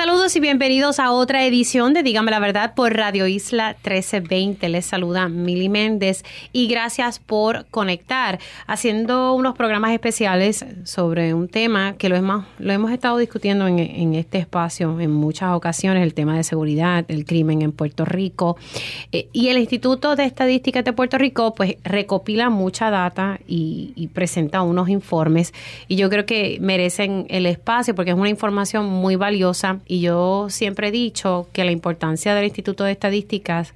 Saludos y bienvenidos a otra edición de Dígame la Verdad por Radio Isla 1320. Les saluda Mili Méndez y gracias por conectar haciendo unos programas especiales sobre un tema que lo hemos, lo hemos estado discutiendo en, este espacio en muchas ocasiones, el tema de seguridad, el crimen en Puerto Rico. Eh, y el Instituto de Estadísticas de Puerto Rico pues recopila mucha data y, y presenta unos informes y yo creo que merecen el espacio porque es una información muy valiosa y yo siempre he dicho que la importancia del Instituto de Estadísticas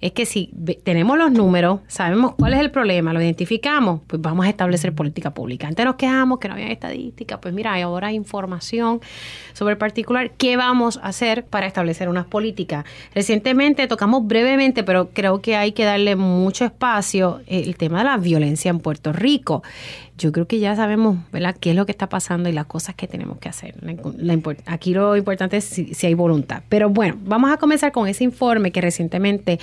es que si tenemos los números, sabemos cuál es el problema, lo identificamos, pues vamos a establecer política pública. Antes nos quejamos que no había estadística, pues mira, ahora hay información sobre el particular. ¿Qué vamos a hacer para establecer unas políticas? Recientemente tocamos brevemente, pero creo que hay que darle mucho espacio el tema de la violencia en Puerto Rico yo creo que ya sabemos ¿verdad? qué es lo que está pasando y las cosas que tenemos que hacer. aquí lo importante es si, hay voluntad. Pero bueno, vamos a comenzar con ese informe que recientemente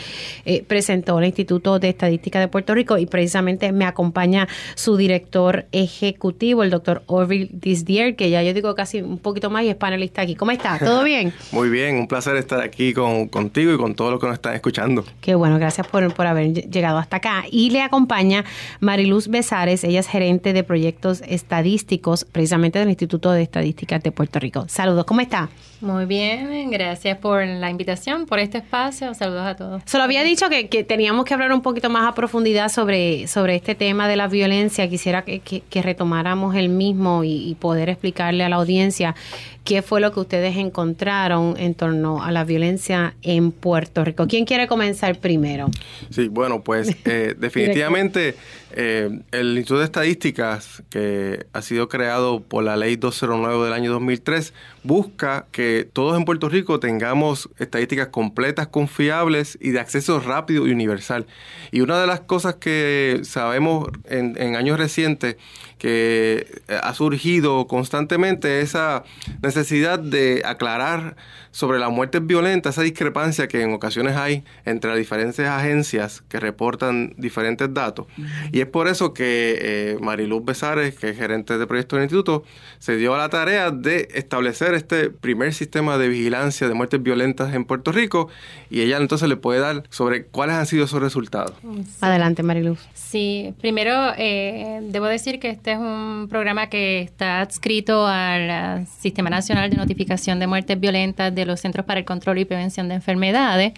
eh, presentó el Instituto de Estadística de Puerto Rico y precisamente me acompaña su director ejecutivo, el doctor Orville Disdier, que ya yo digo casi un poquito más y es panelista aquí. ¿Cómo está? ¿Todo bien? Muy bien, un placer estar aquí con, contigo y con todos los que nos están escuchando. Qué bueno, gracias por, por haber llegado hasta acá. Y le acompaña Mariluz Besares, ella es gerente de proyectos estadísticos precisamente del Instituto de Estadísticas de Puerto Rico. Saludos, ¿cómo está? Muy bien, gracias por la invitación, por este espacio. Saludos a todos. Solo había dicho que, teníamos que hablar un poquito más a profundidad sobre, sobre este tema de la violencia. Quisiera que, retomáramos el mismo y, poder explicarle a la audiencia qué fue lo que ustedes encontraron en torno a la violencia en Puerto Rico. ¿Quién quiere comenzar primero? Sí, bueno, pues eh, definitivamente eh, el Instituto de Que ha sido creado por la Ley 209 del año 2003, busca que todos en Puerto Rico tengamos estadísticas completas, confiables y de acceso rápido y universal. Y una de las cosas que sabemos en años recientes que ha surgido constantemente esa necesidad de aclarar sobre las muertes violentas, esa discrepancia que en ocasiones hay entre las diferentes agencias que reportan diferentes datos. Y es por eso que eh, Mariluz Besares, que es gerente de proyectos del instituto, se dio a la tarea de establecer este primer sistema de vigilancia de muertes violentas en Puerto Rico y ella entonces le puede dar sobre cuáles han sido esos resultados. Adelante, Mariluz. Sí, primero eh, debo decir que este es un programa que está adscrito al Sistema Nacional de Notificación de Muertes Violentas de los Centros para el Control y Prevención de Enfermedades.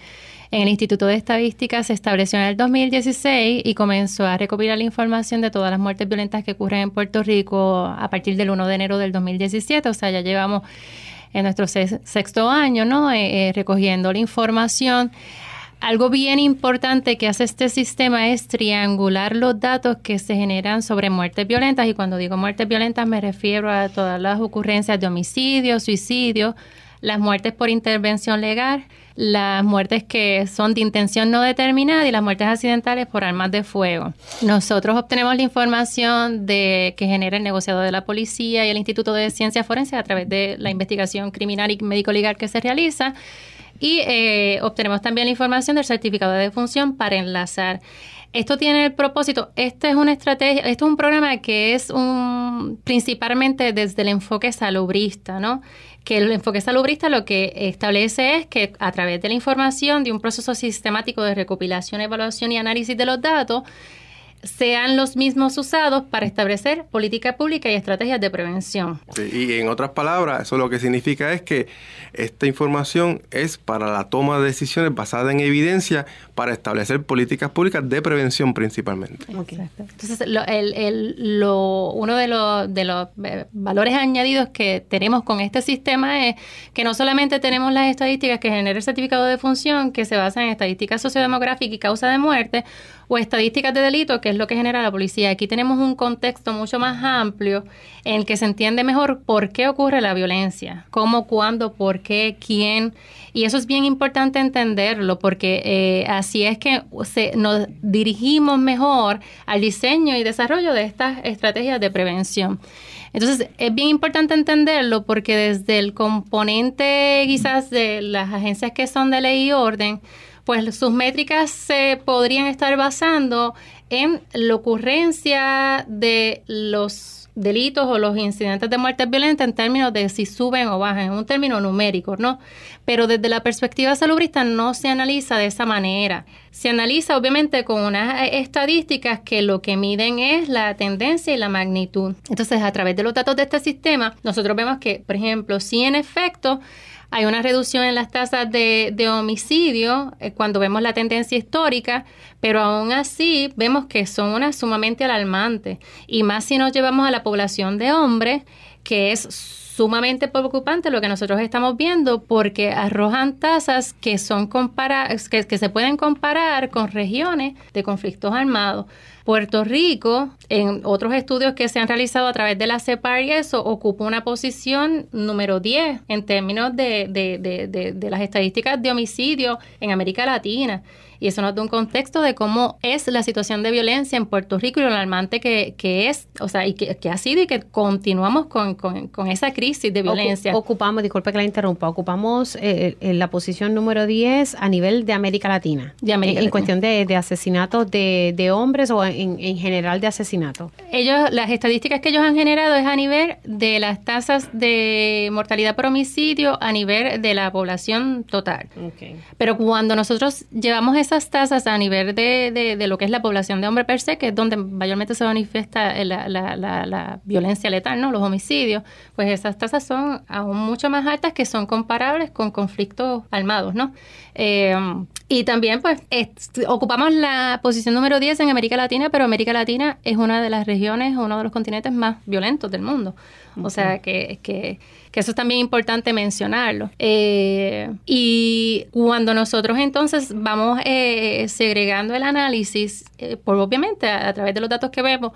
En el Instituto de Estadística se estableció en el 2016 y comenzó a recopilar la información de todas las muertes violentas que ocurren en Puerto Rico a partir del 1 de enero del 2017. O sea, ya llevamos en nuestro sexto año, ¿no? Eh, eh, recogiendo la información. Algo bien importante que hace este sistema es triangular los datos que se generan sobre muertes violentas. Y cuando digo muertes violentas me refiero a todas las ocurrencias de homicidio, suicidio, las muertes por intervención legal, las muertes que son de intención no determinada y las muertes accidentales por armas de fuego. Nosotros obtenemos la información de que genera el negociado de la policía y el Instituto de Ciencias Forenses a través de la investigación criminal y médico-legal que se realiza y eh, obtenemos también la información del certificado de defunción para enlazar. Esto tiene el propósito, esta es una estrategia, esto es un programa que es un principalmente desde el enfoque salubrista, ¿no? que el enfoque salubrista lo que establece es que a través de la información, de un proceso sistemático de recopilación, evaluación y análisis de los datos, sean los mismos usados para establecer política pública y estrategias de prevención. y en otras palabras, eso lo que significa es que esta información es para la toma de decisiones basada en evidencia para establecer políticas públicas de prevención principalmente. Entonces, uno de los, de los eh, valores añadidos que tenemos con este sistema es que no solamente tenemos las estadísticas que genera el certificado de función, que se basan en estadísticas sociodemográficas y causa de muerte, o estadísticas de delito, que es lo que genera la policía. Aquí tenemos un contexto mucho más amplio en el que se entiende mejor por qué ocurre la violencia, cómo, cuándo, por qué, quién. Y eso es bien importante entenderlo porque eh, así es que nos dirigimos mejor al diseño y desarrollo de estas estrategias de prevención. Entonces, es bien importante entenderlo porque desde el componente quizás de las agencias que son de ley y orden, pues sus métricas se podrían estar basando en la ocurrencia de los delitos o los incidentes de muerte violenta en términos de si suben o bajan, un término numérico, ¿no? Pero desde la perspectiva salubrista no se analiza de esa manera. Se analiza obviamente con unas estadísticas que lo que miden es la tendencia y la magnitud. Entonces, a través de los datos de este sistema, nosotros vemos que, por ejemplo, si en efecto hay una reducción en las tasas de, homicidio eh, cuando vemos la tendencia histórica, pero aún así vemos que son una sumamente alarmantes. Y más si nos llevamos a la población de hombres, que es sumamente preocupante lo que nosotros estamos viendo porque arrojan tasas que son que se pueden comparar con regiones de conflictos armados. Puerto Rico, en otros estudios que se han realizado a través de la CEPAR y eso, ocupa una posición número 10 en términos de, de, de, de las estadísticas de homicidio en América Latina. Y eso nos da un contexto de cómo es la situación de violencia en Puerto Rico y lo alarmante que, que es, o sea, y que, ha sido y que continuamos con, con, esa crisis de violencia. ocupamos, disculpe que la interrumpa, ocupamos eh, en la posición número 10 a nivel de América Latina. De América en, cuestión de, de asesinatos de, de, hombres o en, en general de asesinatos. Ellos, las estadísticas que ellos han generado es a nivel de las tasas de mortalidad por homicidio a nivel de la población total. Pero cuando nosotros llevamos esas tasas a nivel de, de, lo que es la población de hombre per se, que es donde mayormente se manifiesta la, la, la, violencia letal, ¿no? los homicidios, pues esas tasas son aún mucho más altas que son comparables con conflictos armados, ¿no? Eh, y también, pues, ocupamos la posición número 10 en América Latina, pero América Latina es una de las regiones, uno de los continentes más violentos del mundo. O sea, que, que, que, eso es también importante mencionarlo. Eh, y cuando nosotros entonces vamos eh, segregando el análisis, eh, por obviamente a, través de los datos que vemos,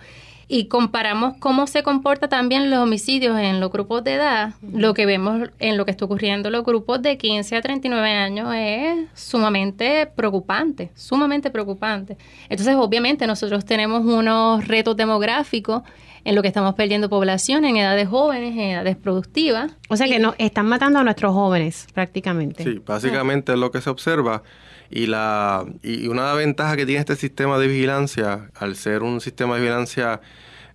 y comparamos cómo se comporta también los homicidios en los grupos de edad, lo que vemos en lo que está ocurriendo en los grupos de 15 a 39 años es sumamente preocupante, sumamente preocupante. Entonces, obviamente, nosotros tenemos unos retos demográficos en lo que estamos perdiendo población en edades jóvenes, en edades productivas. O sea que nos están matando a nuestros jóvenes prácticamente. Sí, básicamente es lo que se observa. Y, la, y una ventaja que tiene este sistema de vigilancia, al ser un sistema de vigilancia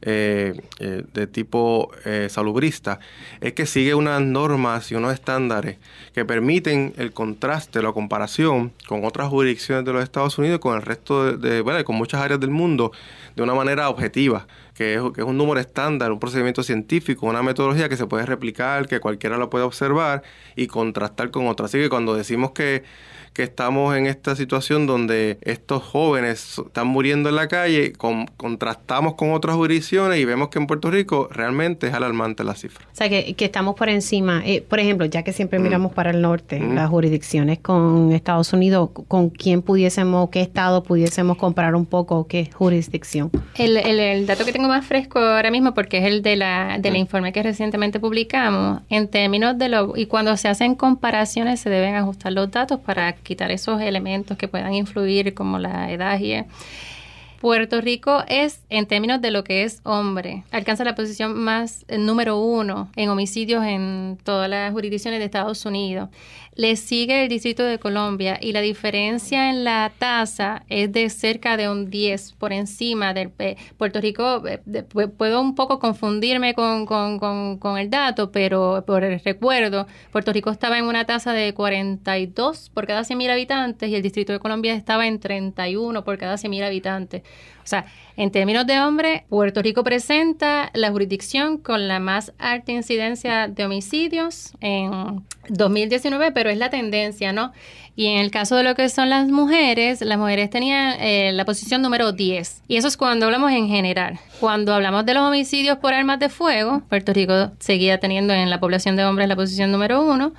eh, eh, de tipo eh, salubrista, es que sigue unas normas y unos estándares que permiten el contraste, la comparación con otras jurisdicciones de los Estados Unidos, con el resto de, bueno, con muchas áreas del mundo, de una manera objetiva, que es, que es un número estándar, un procedimiento científico, una metodología que se puede replicar, que cualquiera lo puede observar y contrastar con otras. Así que cuando decimos que que estamos en esta situación donde estos jóvenes están muriendo en la calle, contrastamos con otras jurisdicciones y vemos que en Puerto Rico realmente es alarmante la cifra. O sea, que, estamos por encima. Eh, por ejemplo, ya que siempre mm. miramos para el norte, mm. las jurisdicciones con Estados Unidos, ¿con quién pudiésemos, qué estado pudiésemos comparar un poco, qué jurisdicción? El, el, dato que tengo más fresco ahora mismo, porque es el de la, del mm. informe que recientemente publicamos, en términos de lo, y cuando se hacen comparaciones se deben ajustar los datos para quitar esos elementos que puedan influir como la edad y Puerto Rico es, en términos de lo que es hombre, alcanza la posición más el número uno en homicidios en todas las jurisdicciones de Estados Unidos. Le sigue el Distrito de Colombia y la diferencia en la tasa es de cerca de un 10 por encima del Puerto Rico. Eh, puedo un poco confundirme con, con, con, con, el dato, pero por el recuerdo, Puerto Rico estaba en una tasa de 42 por cada 100.000 habitantes y el Distrito de Colombia estaba en 31 por cada 100.000 habitantes. O sea, en términos de hombre, Puerto Rico presenta la jurisdicción con la más alta incidencia de homicidios en 2019, pero es la tendencia, ¿no? Y en el caso de lo que son las mujeres, las mujeres tenían eh, la posición número 10. Y eso es cuando hablamos en general. Cuando hablamos de los homicidios por armas de fuego, Puerto Rico seguía teniendo en la población de hombres la posición número 1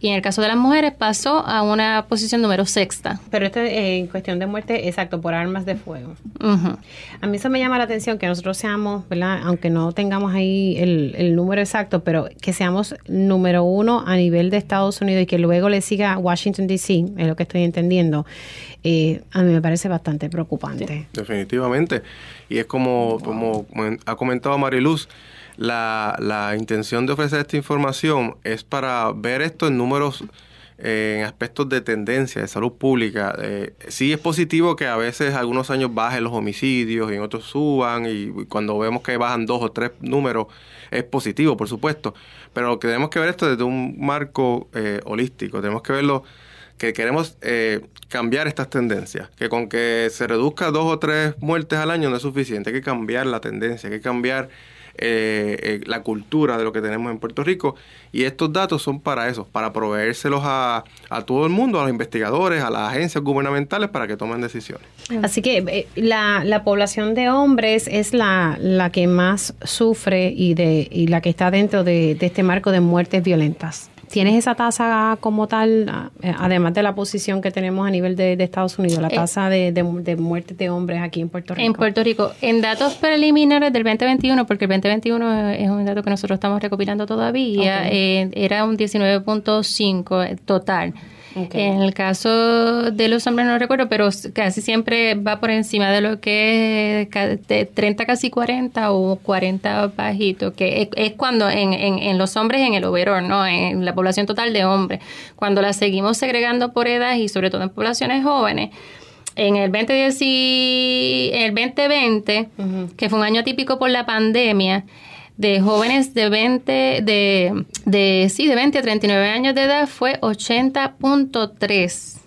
y en el caso de las mujeres pasó a una posición número sexta. Pero esto en cuestión de muerte, exacto, por armas de fuego. A mí eso me llama la atención que nosotros seamos, ¿verdad? Aunque no tengamos ahí el, el número exacto, pero que seamos número uno a nivel de Estados Unidos y que luego le siga Washington, D.C., es lo que estoy entendiendo, eh, a mí me parece bastante preocupante. definitivamente. Y es como, como ha comentado Mariluz, la, la intención de ofrecer esta información es para ver esto en números eh, en aspectos de tendencia de salud pública. Eh, sí es positivo que a veces algunos años bajen los homicidios y en otros suban y cuando vemos que bajan dos o tres números es positivo, por supuesto. Pero tenemos que ver esto desde un marco eh, holístico. Tenemos que verlo que queremos eh, cambiar estas tendencias, que con que se reduzca dos o tres muertes al año no es suficiente, hay que cambiar la tendencia, hay que cambiar eh, eh, la cultura de lo que tenemos en Puerto Rico y estos datos son para eso, para proveérselos a, a todo el mundo, a los investigadores, a las agencias gubernamentales para que tomen decisiones. Así que la, la población de hombres es la, la que más sufre y, de, y la que está dentro de este marco de muertes violentas. ¿Tienes esa tasa como tal, eh, además de la posición que tenemos a nivel de, Estados Unidos, la eh, tasa de, de, muertes de hombres aquí en Puerto Rico? En Puerto Rico, en datos preliminares del 2021, porque el 2021 es un dato que nosotros estamos recopilando todavía, eh, era un 19.5 total. En el caso de los hombres no recuerdo, pero casi siempre va por encima de lo que es 30, casi 40 o 40 bajito, que es, cuando en, en, los hombres en el overall, ¿no? En la población total de hombres. Cuando la seguimos segregando por edad y sobre todo en poblaciones jóvenes, en el 2010 en el 2020, que fue un año típico por la pandemia, de jóvenes de 20, de, de, sí, de 20 a 39 años de edad fue 80.3.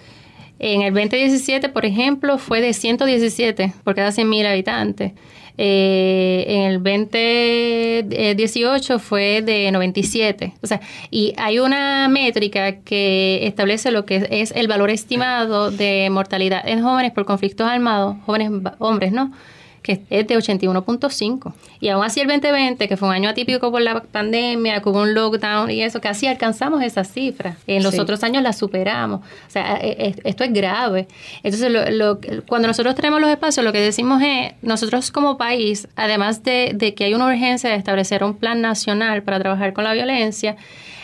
En el 2017, por ejemplo, fue de 117 por cada 100.000 habitantes. Eh, en el 2018 fue de 97. O sea, y hay una métrica que establece lo que es el valor estimado de mortalidad en jóvenes por conflictos armados, jóvenes hombres, ¿no? Que es de 81.5. Y aún así el 2020, que fue un año atípico por la pandemia, con un lockdown y eso, casi alcanzamos esa cifra. En los otros años la superamos. O sea, e, e, esto es grave. Entonces, lo, cuando nosotros tenemos los espacios, lo que decimos es, nosotros como país, además de, de que hay una urgencia de establecer un plan nacional para trabajar con la violencia,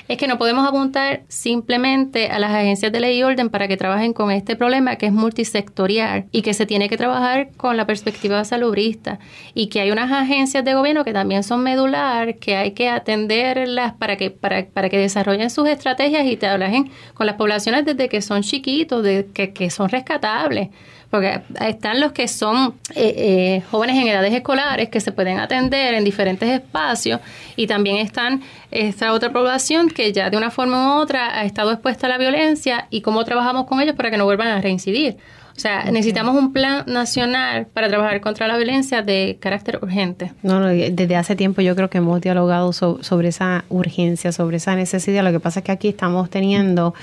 es que no podemos apuntar simplemente a las agencias de ley y orden para que trabajen con este problema que es multisectorial y que se tiene que trabajar con la perspectiva salubrista. Y que hay unas agencias de gobierno que también son medular, que hay que atenderlas para que, para, para que desarrollen sus estrategias y trabajen con las poblaciones desde que son chiquitos, de, que, que son rescatables porque están los que son eh, eh, jóvenes en edades escolares que se pueden atender en diferentes espacios y también están esta otra población que ya de una forma u otra ha estado expuesta a la violencia y cómo trabajamos con ellos para que no vuelvan a reincidir. O sea, necesitamos un plan nacional para trabajar contra la violencia de carácter urgente. No, no, desde hace tiempo yo creo que hemos dialogado sobre esa urgencia, sobre esa necesidad. Lo que pasa es que aquí estamos teniendo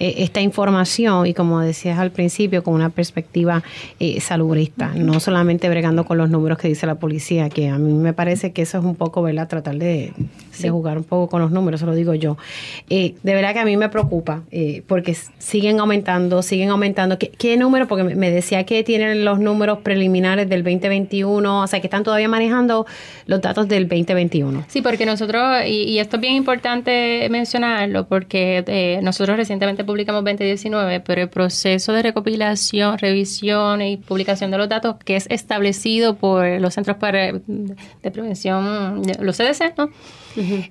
eh, esta información y como decías al principio, con una perspectiva eh, salubrista, no solamente bregando con los números que dice la policía, que a mí me parece que eso es un poco, ¿verdad? Tratar de, jugar un poco con los números, se lo digo yo. Eh, de verdad que a mí me preocupa eh, porque siguen aumentando, siguen aumentando. ¿Qué, qué número? me decía que tienen los números preliminares del 2021, o sea, que están todavía manejando los datos del 2021. Sí, porque nosotros, y, esto es bien importante mencionarlo, porque eh, nosotros recientemente publicamos 2019, pero el proceso de recopilación, revisión y publicación de los datos que es establecido por los Centros para, de Prevención, los CDC, ¿no?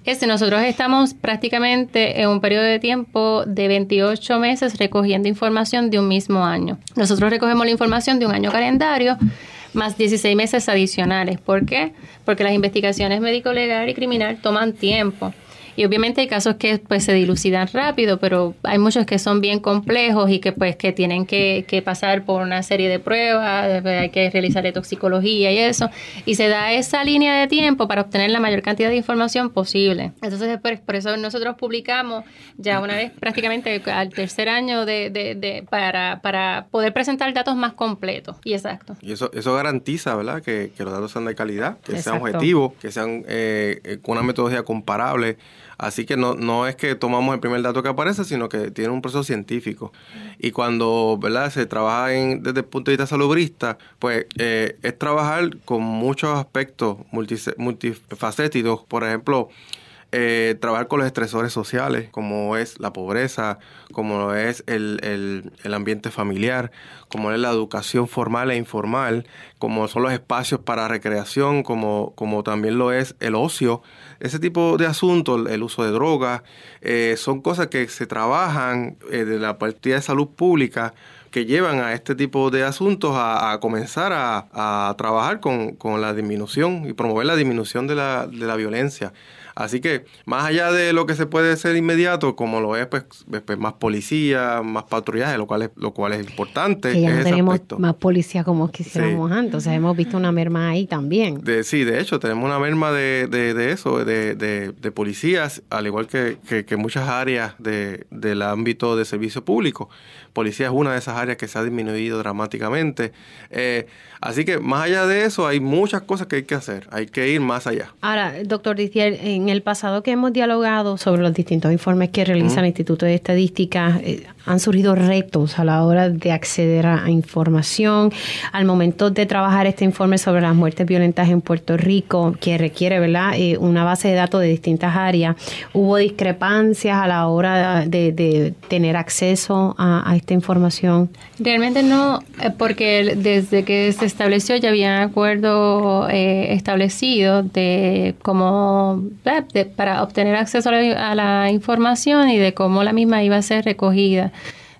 Este, nosotros estamos prácticamente en un periodo de tiempo de 28 meses recogiendo información de un mismo año. Nosotros recogemos la información de un año calendario más 16 meses adicionales. ¿Por qué? Porque las investigaciones médico-legal y criminal toman tiempo. Y obviamente hay casos que pues se dilucidan rápido, pero hay muchos que son bien complejos y que pues que tienen que, que pasar por una serie de pruebas, hay que realizar toxicología y eso, y se da esa línea de tiempo para obtener la mayor cantidad de información posible. Entonces por, por eso nosotros publicamos ya una vez prácticamente al tercer año de, de, para, para poder presentar datos más completos y exactos. Y eso, eso garantiza, ¿verdad? Que, que los datos sean de calidad, que sean objetivos, que sean eh, con una metodología comparable Así que no, no es que tomamos el primer dato que aparece, sino que tiene un proceso científico. Y cuando ¿verdad? se trabaja en, desde el punto de vista salubrista, pues eh, es trabajar con muchos aspectos multifacéticos. Por ejemplo, eh, trabajar con los estresores sociales, como es la pobreza, como es el, el, ambiente familiar, como es la educación formal e informal, como son los espacios para recreación, como, como también lo es el ocio. Ese tipo de asuntos, el uso de drogas, eh, son cosas que se trabajan eh, de la partida de salud pública que llevan a este tipo de asuntos a, comenzar a, a trabajar con, con, la disminución y promover la disminución de la, de la violencia. Así que más allá de lo que se puede hacer inmediato, como lo es pues, pues más policía, más patrullaje, lo cual es, lo cual es importante. Que ya no tenemos más policía como quisiéramos antes. O sea, hemos visto una merma ahí también. De, sí, de hecho, tenemos una merma de, de, eso, de, de, policías, al igual que, que, muchas áreas del ámbito de servicio público. Policía es una de esas áreas que se ha disminuido dramáticamente. Eh, así que más allá de eso, hay muchas cosas que hay que hacer. Hay que ir más allá. Ahora, doctor Dizier, en el pasado que hemos dialogado sobre los distintos informes que realiza el Instituto de Estadística, eh, han surgido retos a la hora de acceder a, información. Al momento de trabajar este informe sobre las muertes violentas en Puerto Rico, que requiere ¿verdad? Eh, una base de datos de distintas áreas, hubo discrepancias a la hora de, tener acceso a, esta información. Realmente no, eh, porque desde que se estableció ya había un acuerdo establecido de cómo para obtener acceso a la, información y de cómo la misma iba a ser recogida.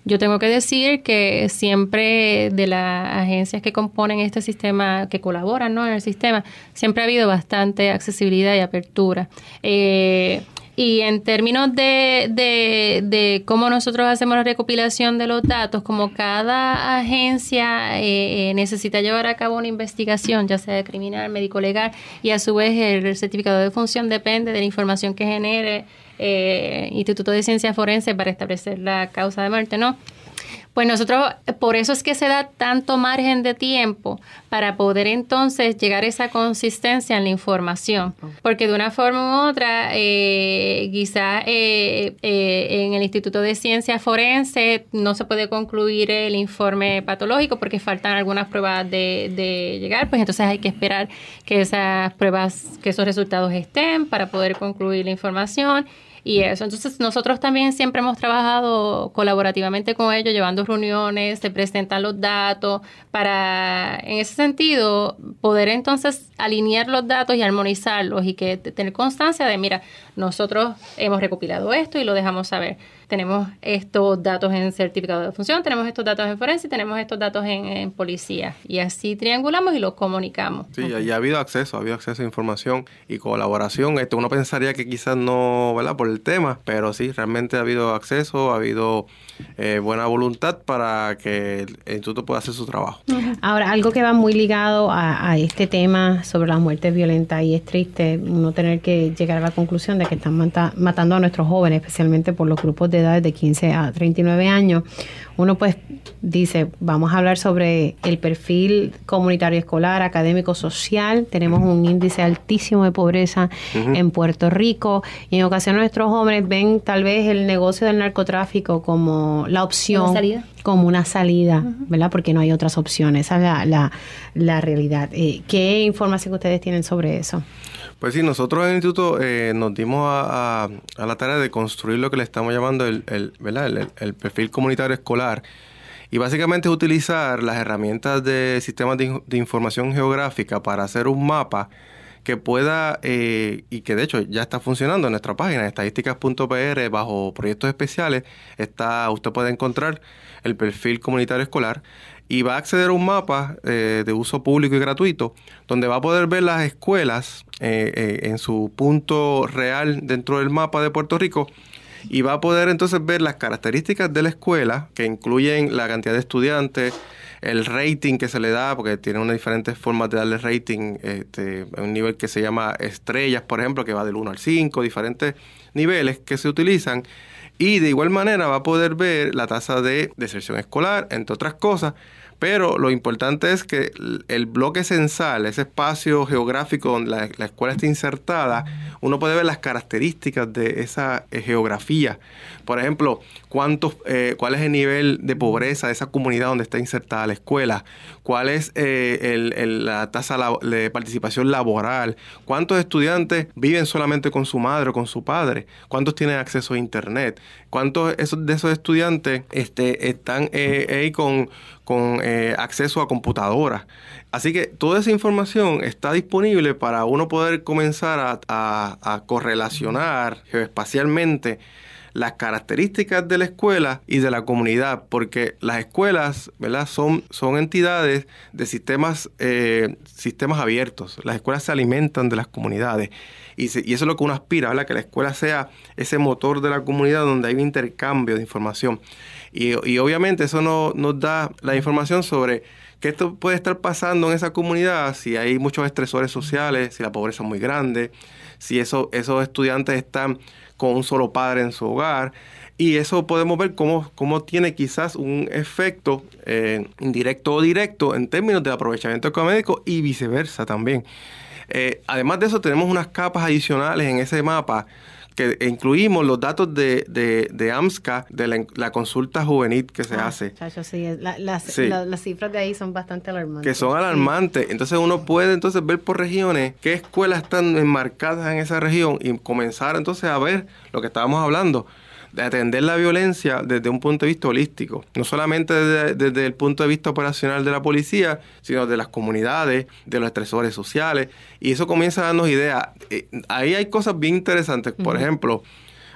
Yo tengo que decir que siempre de las agencias que componen este sistema, que colaboran ¿no? en el sistema, siempre ha habido bastante accesibilidad y apertura. Eh, y en términos de, de, cómo nosotros hacemos la recopilación de los datos, como cada agencia eh, eh, necesita llevar a cabo una investigación, ya sea criminal, médico legal, y a su vez el certificado de función depende de la información que genere eh, Instituto de Ciencia Forense para establecer la causa de muerte, ¿no? Pues nosotros, por eso es que se da tanto margen de tiempo para poder entonces llegar a esa consistencia en la información. Porque de una forma u otra, eh, quizás eh, eh, en el Instituto de Ciencia Forense no se puede concluir el informe patológico porque faltan algunas pruebas de, de llegar, pues entonces hay que esperar que esas pruebas, que esos resultados estén para poder concluir la información y eso. Entonces, nosotros también siempre hemos trabajado colaborativamente con ellos, llevando reuniones, se presentan los datos, para, en ese sentido, poder entonces alinear los datos y armonizarlos y que tener constancia de, mira, nosotros hemos recopilado esto y lo dejamos saber tenemos estos datos en certificado de función, tenemos estos datos en forense, tenemos estos datos en, policía. Y así triangulamos y los comunicamos. Sí, y ha habido acceso, ha habido acceso a información y colaboración. Esto uno pensaría que quizás no, ¿verdad? Por el tema, pero sí, realmente ha habido acceso, ha habido eh, buena voluntad para que el instituto pueda hacer su trabajo. Ahora, algo que va muy ligado a, este tema sobre las muertes violentas y es triste uno tener que llegar a la conclusión de que están matando a nuestros jóvenes, especialmente por los grupos de edades de 15 a 39 años, uno pues dice, vamos a hablar sobre el perfil comunitario escolar, académico, social. Tenemos un índice altísimo de pobreza en Puerto Rico y en ocasiones nuestros jóvenes ven tal vez el negocio del narcotráfico como la opción. Como una salida, ¿verdad? Porque no hay otras opciones. Esa es la, la, realidad. Eh, ¿Qué información ustedes tienen sobre eso? Pues sí, nosotros en el instituto eh, nos dimos a, la tarea de construir lo que le estamos llamando el, el, el, perfil comunitario escolar. Y básicamente es utilizar las herramientas de sistemas de, información geográfica para hacer un mapa que pueda, eh, y que de hecho ya está funcionando en nuestra página, estadísticas.pr, bajo proyectos especiales, está, usted puede encontrar el perfil comunitario escolar y va a acceder a un mapa eh, de uso público y gratuito donde va a poder ver las escuelas eh, eh, en su punto real dentro del mapa de Puerto Rico y va a poder entonces ver las características de la escuela que incluyen la cantidad de estudiantes, el rating que se le da, porque tiene unas diferentes formas de darle rating, este, un nivel que se llama estrellas, por ejemplo, que va del 1 al 5, diferentes niveles que se utilizan. Y de igual manera va a poder ver la tasa de deserción escolar, entre otras cosas, Pero lo importante es que el bloque censal, ese espacio geográfico donde la, escuela está insertada, uno puede ver las características de esa eh, geografía. Por ejemplo, cuántos, eh, cuál es el nivel de pobreza de esa comunidad donde está insertada la escuela, cuál es eh, la tasa de participación laboral, cuántos estudiantes viven solamente con su madre o con su padre, cuántos tienen acceso a internet, cuántos de esos estudiantes este, están ahí con con eh, acceso a computadoras. Así que toda esa información está disponible para uno poder comenzar a, correlacionar geoespacialmente las características de la escuela y de la comunidad, porque las escuelas ¿verdad? Son, son entidades de sistemas, eh, sistemas abiertos. Las escuelas se alimentan de las comunidades y, eso es lo que uno aspira, ¿verdad? que la escuela sea ese motor de la comunidad donde hay un intercambio de información. Y, obviamente eso no, nos da la información sobre qué esto puede estar pasando en esa comunidad, si hay muchos estresores sociales, si la pobreza es muy grande, si eso, esos estudiantes están con un solo padre en su hogar. Y eso podemos ver cómo, cómo tiene quizás un efecto eh, indirecto o directo en términos de aprovechamiento económico y viceversa también. Eh, además de eso, tenemos unas capas adicionales en ese mapa que incluimos los datos de, de, de AMSCA, de la, consulta juvenil que se ah, hace. sí, las cifras de ahí son bastante alarmantes. Que son alarmantes. Entonces uno puede entonces ver por regiones qué escuelas están enmarcadas en esa región y comenzar entonces a ver lo que estábamos hablando de atender la violencia desde un punto de vista holístico, no solamente desde, el punto de vista operacional de la policía, sino de las comunidades, de los estresores sociales, y eso comienza a darnos ideas. Eh, ahí hay cosas bien interesantes, por ejemplo,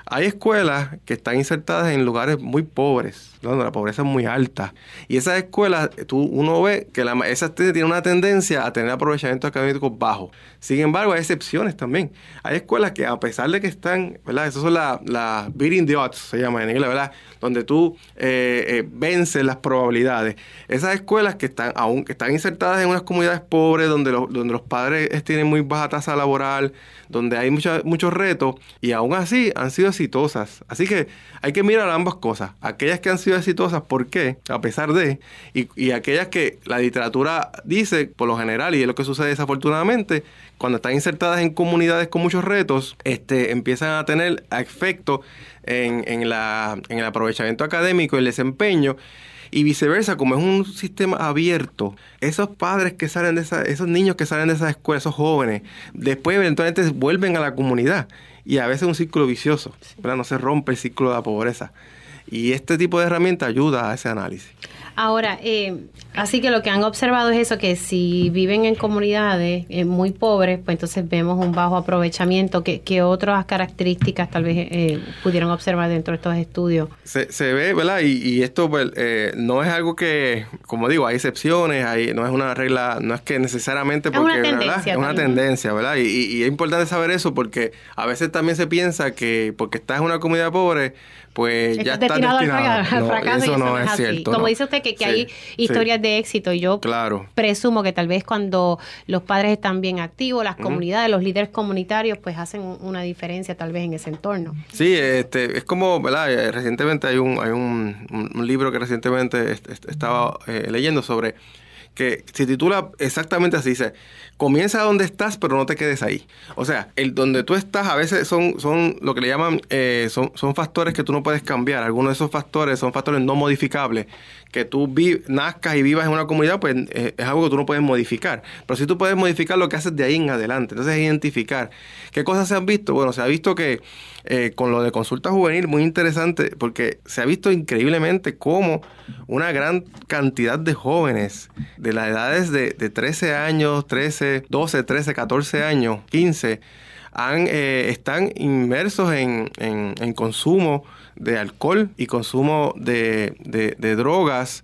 hay escuelas que están insertadas en lugares muy pobres, donde la pobreza es muy alta. Y esas escuelas, tú, uno ve que la, esas tienen una tendencia a tener aprovechamiento académico bajo. Sin embargo, hay excepciones también. Hay escuelas que, a pesar de que están, ¿verdad? Esas son las la beating the odds, se llama en inglés, ¿verdad? Donde tú eh, eh, vences las probabilidades. Esas escuelas que están, aún, que están insertadas en unas comunidades pobres, donde, donde los padres tienen muy baja tasa laboral, donde hay muchos retos, y aún así han sido exitosas. Así que hay que mirar ambas cosas. Aquellas que han sido exitosas, ¿por qué? A pesar de, y, y aquellas que la literatura dice, por lo general, y es lo que sucede desafortunadamente, cuando están insertadas en comunidades con muchos retos, este, empiezan a tener efecto en, en, la, en el aprovechamiento académico, el desempeño, y viceversa, como es un sistema abierto, esos padres que salen de esa, esos niños que salen de esa escuela, esos jóvenes, después eventualmente vuelven a la comunidad y a veces es un círculo vicioso, no se rompe el ciclo de la pobreza. Y este tipo de herramienta ayuda a ese análisis. Ahora, eh, así que lo que han observado es eso, que si viven en comunidades eh, muy pobres, pues entonces vemos un bajo aprovechamiento. ¿Qué, otras características tal vez eh, pudieron observar dentro de estos estudios? Se, ve, ¿verdad? Y, esto pues, no es algo que, como digo, hay excepciones, hay, no es una regla, no es que necesariamente porque, es una tendencia, Es una tendencia, ¿verdad? Y, y es importante saber eso porque a veces también se piensa que porque estás en una comunidad pobre, pues ya está destinado, al fracaso. eso, no, es, cierto. Como dice usted que, hay historias de éxito, yo claro. presumo que tal vez cuando los padres están bien activos, las comunidades, los líderes comunitarios, pues hacen una diferencia tal vez en ese entorno. Sí, este, es como, ¿verdad? Eh, recientemente hay un, hay un, un libro que recientemente estaba eh, leyendo sobre que se titula exactamente así, dice, comienza donde estás, pero no te quedes ahí. O sea, el donde tú estás a veces son, son lo que le llaman, eh, son, son factores que tú no puedes cambiar. Algunos de esos factores son factores no modificables. Que tú nazcas y vivas en una comunidad, pues eh, es algo que tú no puedes modificar. Pero sí tú puedes modificar lo que haces de ahí en adelante. Entonces, identificar. ¿Qué cosas se han visto? Bueno, se ha visto que eh, con lo de consulta juvenil, muy interesante, porque se ha visto increíblemente cómo una gran cantidad de jóvenes de las edades de, de 13 años, 13, 12, 13, 14 años, 15, han, eh, están inmersos en, en, consumo de alcohol y consumo de, de drogas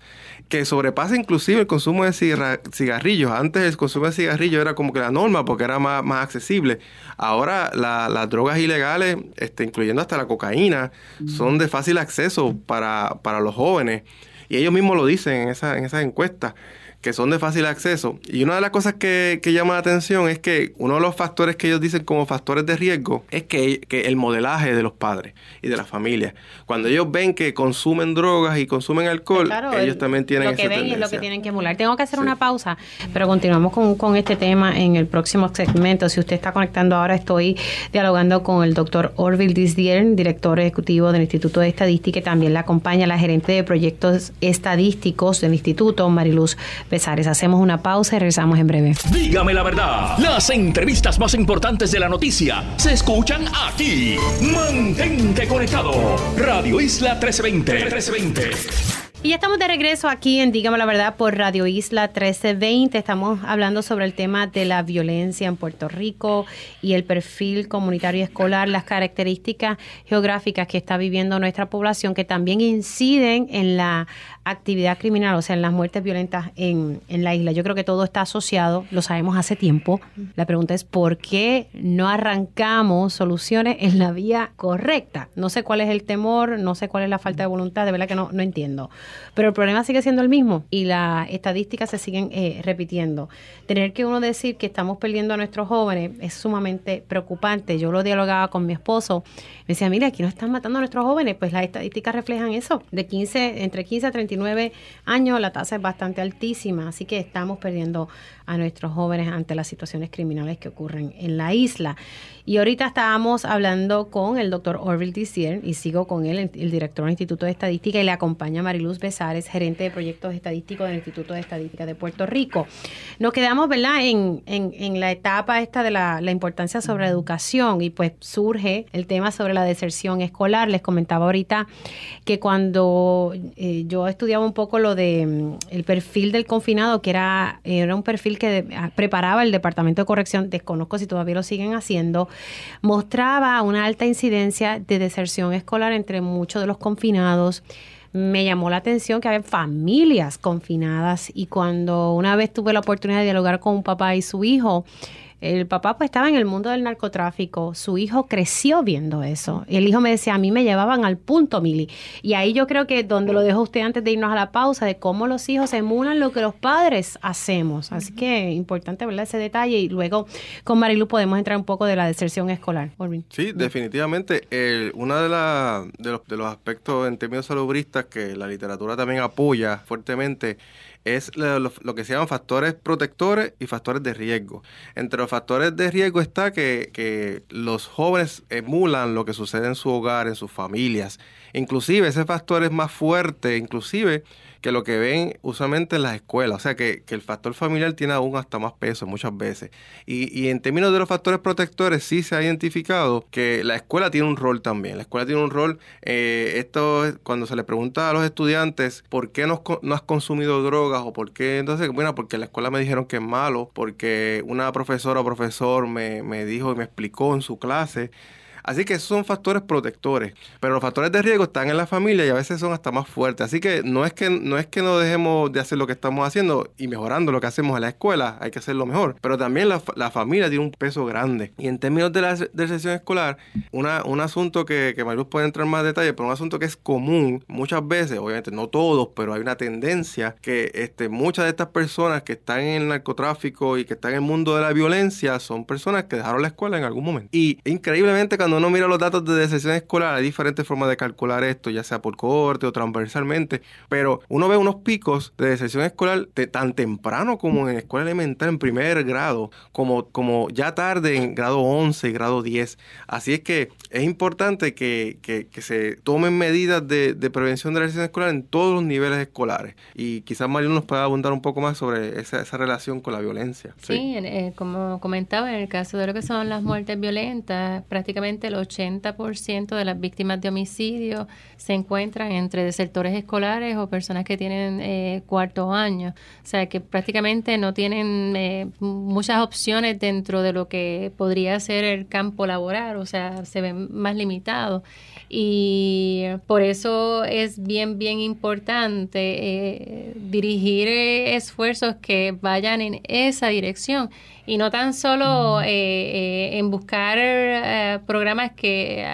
que sobrepasa inclusive el consumo de cigarrillos. Antes el consumo de cigarrillos era como que la norma porque era más, más accesible. Ahora las drogas ilegales, este, incluyendo hasta la cocaína, son de fácil acceso para, para los jóvenes. Y ellos mismos lo dicen en esa, en esas encuestas que son de fácil acceso. Y una de las cosas que, que, llama la atención es que uno de los factores que ellos dicen como factores de riesgo es que, que el modelaje de los padres y de la familia. Cuando ellos ven que consumen drogas y consumen alcohol, ellos también tienen lo que ven es lo que tienen que emular. Tengo que hacer una pausa, pero continuamos con, con este tema en el próximo segmento. Si usted está conectando ahora, estoy dialogando con el doctor Orville Disdier, director ejecutivo del Instituto de Estadística, y también le acompaña la gerente de proyectos estadísticos del Instituto, Mariluz Hacemos una pausa y regresamos en breve. Dígame la verdad. Las entrevistas más importantes de la noticia se escuchan aquí. Mantente conectado. Radio Isla 1320. 1320. Y estamos de regreso aquí en Dígame la Verdad por Radio Isla 1320. Estamos hablando sobre el tema de la violencia en Puerto Rico y el perfil comunitario y escolar, las características geográficas que está viviendo nuestra población que también inciden en la actividad criminal, o sea, en las muertes violentas en, en la isla. Yo creo que todo está asociado, lo sabemos hace tiempo. La pregunta es por qué no arrancamos soluciones en la vía correcta. No sé cuál es el temor, no sé cuál es la falta de voluntad, de verdad que no, no entiendo. Pero el problema sigue siendo el mismo y las estadísticas se siguen eh, repitiendo. Tener que uno decir que estamos perdiendo a nuestros jóvenes es sumamente preocupante. Yo lo dialogaba con mi esposo. Me decía, mira, aquí nos están matando a nuestros jóvenes. Pues las estadísticas reflejan eso. De 15, entre 15 a 39 años la tasa es bastante altísima. Así que estamos perdiendo a nuestros jóvenes ante las situaciones criminales que ocurren en la isla. Y ahorita estábamos hablando con el doctor Orville Dizier y sigo con él, el, director del Instituto de Estadística, y le acompaña Mariluz Besares, gerente de proyectos estadísticos del Instituto de Estadística de Puerto Rico. Nos quedamos, ¿verdad?, en, en, la etapa esta de la, importancia sobre la educación y pues surge el tema sobre la deserción escolar. Les comentaba ahorita que cuando eh, yo estudiaba un poco lo de mm, el perfil del confinado, que era, era un perfil que ah, preparaba el Departamento de Corrección, desconozco si todavía lo siguen haciendo, mostraba una alta incidencia de deserción escolar entre muchos de los confinados. Me llamó la atención que había familias confinadas y cuando una vez tuve la oportunidad de dialogar con un papá y su hijo, el papá pues estaba en el mundo del narcotráfico, su hijo creció viendo eso. Y el hijo me decía, a mí me llevaban al punto, Mili. Y ahí yo creo que donde lo dejo usted antes de irnos a la pausa, de cómo los hijos emulan lo que los padres hacemos. Así que importante, ¿verdad? Ese detalle. Y luego con Marilu podemos entrar un poco de la deserción escolar. Sí, definitivamente. uno de, de, los, de los aspectos en términos salubristas que la literatura también apoya fuertemente es lo, que se llaman factores protectores y factores de riesgo. Entre los factores de riesgo está que, que los jóvenes emulan lo que sucede en su hogar, en sus familias. Inclusive ese factor es más fuerte, inclusive que lo que ven usualmente en las escuelas. O sea, que, el factor familiar tiene aún hasta más peso muchas veces. Y, y, en términos de los factores protectores, sí se ha identificado que la escuela tiene un rol también. La escuela tiene un rol, eh, esto cuando se le pregunta a los estudiantes por qué no, no has consumido drogas o por qué, entonces, bueno, porque la escuela me dijeron que es malo, porque una profesora o profesor me, me dijo y me explicó en su clase. Así que esos son factores protectores, pero los factores de riesgo están en la familia y a veces son hasta más fuertes. Así que no es que no es que no dejemos de hacer lo que estamos haciendo y mejorando lo que hacemos en la escuela, hay que hacerlo mejor, pero también la, familia tiene un peso grande. Y en términos de la sesión escolar, una, un asunto que, que puede entrar en más detalle, pero un asunto que es común muchas veces, obviamente no todos, pero hay una tendencia que este, muchas de estas personas que están en el narcotráfico y que están en el mundo de la violencia son personas que dejaron la escuela en algún momento. Y increíblemente cuando uno mira los datos de deserción escolar, hay diferentes formas de calcular esto, ya sea por corte o transversalmente, pero uno ve unos picos de deserción escolar tan temprano como en escuela elemental, en primer grado, como, como ya tarde en grado 11 y grado 10. Así es que es importante que, que, se tomen medidas de, prevención de la deserción escolar en todos los niveles escolares. Y quizás Mario nos pueda abundar un poco más sobre esa, esa relación con la violencia. Sí, eh, como comentaba, en el caso de lo que son las muertes violentas, prácticamente el 80% de las víctimas de homicidio se encuentran entre sectores escolares o personas que tienen eh, cuarto año. O sea, que prácticamente no tienen eh, muchas opciones dentro de lo que podría ser el campo laboral, o sea, se ven más limitados. Y por eso es bien, bien importante eh, dirigir esfuerzos que vayan en esa dirección y no tan solo eh, eh, en buscar eh, programas que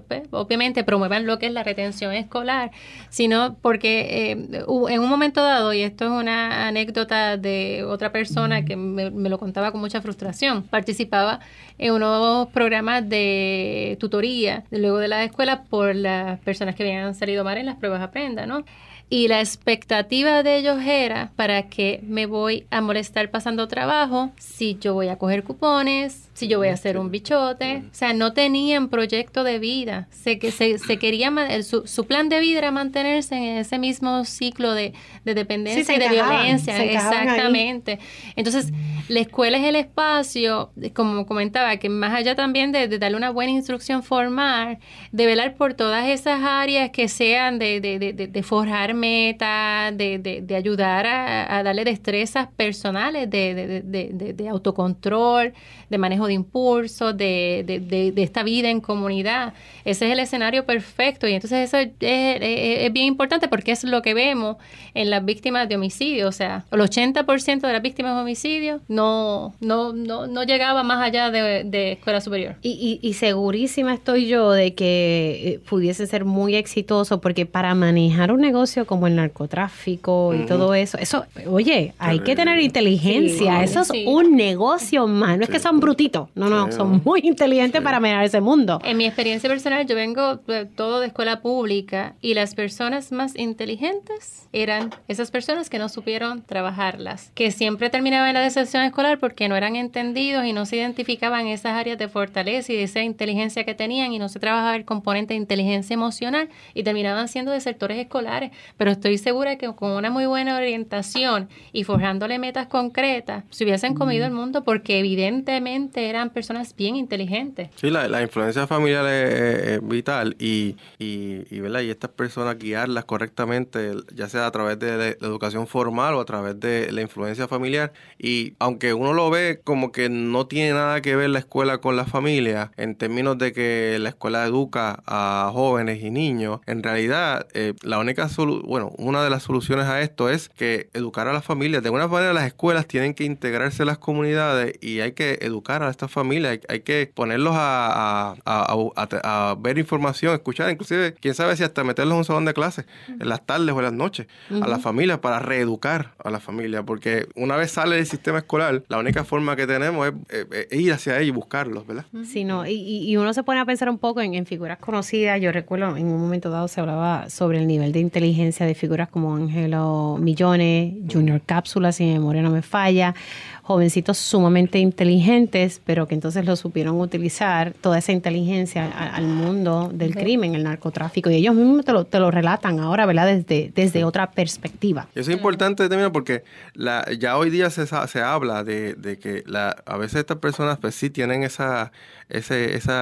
pues, obviamente promuevan lo que es la retención escolar, sino porque eh, en un momento dado, y esto es una anécdota de otra persona que me, me lo contaba con mucha frustración, participaba en unos programas de tutoría luego de la escuela por las personas que habían salido mal en las pruebas Aprenda, ¿no? Y la expectativa de ellos era para que me voy a molestar pasando trabajo si yo voy a coger cupones, si yo voy a hacer un bichote. O sea, no tenían proyecto de vida. Se, que se, se quería, su, su, plan de vida era mantenerse en ese mismo ciclo de, de dependencia y de violencia. Exactamente. Entonces, la escuela es el espacio, como comentaba, que más allá también de, darle una buena instrucción formal, de velar por todas esas áreas que sean de, de, de forjar metas, de, ayudar a, a, darle destrezas personales de, autocontrol, de manejo de impulsos, de, esta vida en comunidad. Ese es el escenario perfecto y entonces eso es, bien importante porque es lo que vemos en las víctimas de homicidio. O sea, el 80% de las víctimas de homicidio no, no, no, no llegaba más allá de, escuela superior. Y, y, segurísima estoy yo de que eh, pudiese ser muy exitoso porque para manejar un negocio como el narcotráfico y todo eso, eso, oye, hay que tener inteligencia. eso es un negocio más. No es que son brutitos no, no, son muy inteligentes para manejar ese mundo. En mi experiencia personal, yo vengo de, todo de escuela pública y las personas más inteligentes eran esas personas que no supieron trabajarlas, que siempre terminaban en la decepción escolar porque no eran entendidos y no se identificaban esas áreas de fortaleza y de esa inteligencia que tenían y no se trabajaba el componente de inteligencia emocional y terminaban siendo desertores escolares. Pero estoy segura que con una muy buena orientación y forjándole metas concretas, se hubiesen comido el mundo porque evidentemente eran personas bien inteligentes. Sí, la, influencia familiar es, vital y, y, ¿verdad? y estas personas guiarlas correctamente, ya sea a través de la, educación formal o a través de la influencia familiar. Y aunque uno lo ve como que no tiene nada que ver la escuela con la familia, en términos de que la escuela educa a jóvenes y niños, en realidad eh, la única bueno, una de las soluciones a esto es que educar a las familias. De alguna manera las escuelas tienen que integrarse en las comunidades y hay que educar a estas familias, hay, que ponerlos a, a, ver información, escuchar, inclusive, quién sabe si hasta meterlos en un salón de clase en las tardes o en las noches a las familias para reeducar a la familia, porque una vez sale del sistema escolar, la única forma que tenemos es, ir hacia ahí y buscarlos, ¿verdad? Sí, no, y, y, uno se pone a pensar un poco en, en figuras conocidas, yo recuerdo en un momento dado se hablaba sobre el nivel de inteligencia de figuras como Angelo Millones, Junior Cápsula, si mi memoria no me falla, jovencitos sumamente inteligentes, pero que entonces lo supieron utilizar, toda esa inteligencia al, mundo del crimen, el narcotráfico, y ellos mismos te lo, te lo relatan ahora, ¿verdad? Desde, desde otra perspectiva. Eso es importante también porque la, ya hoy día se, se habla de, de que la, a veces estas personas pues sí tienen esa ese, ese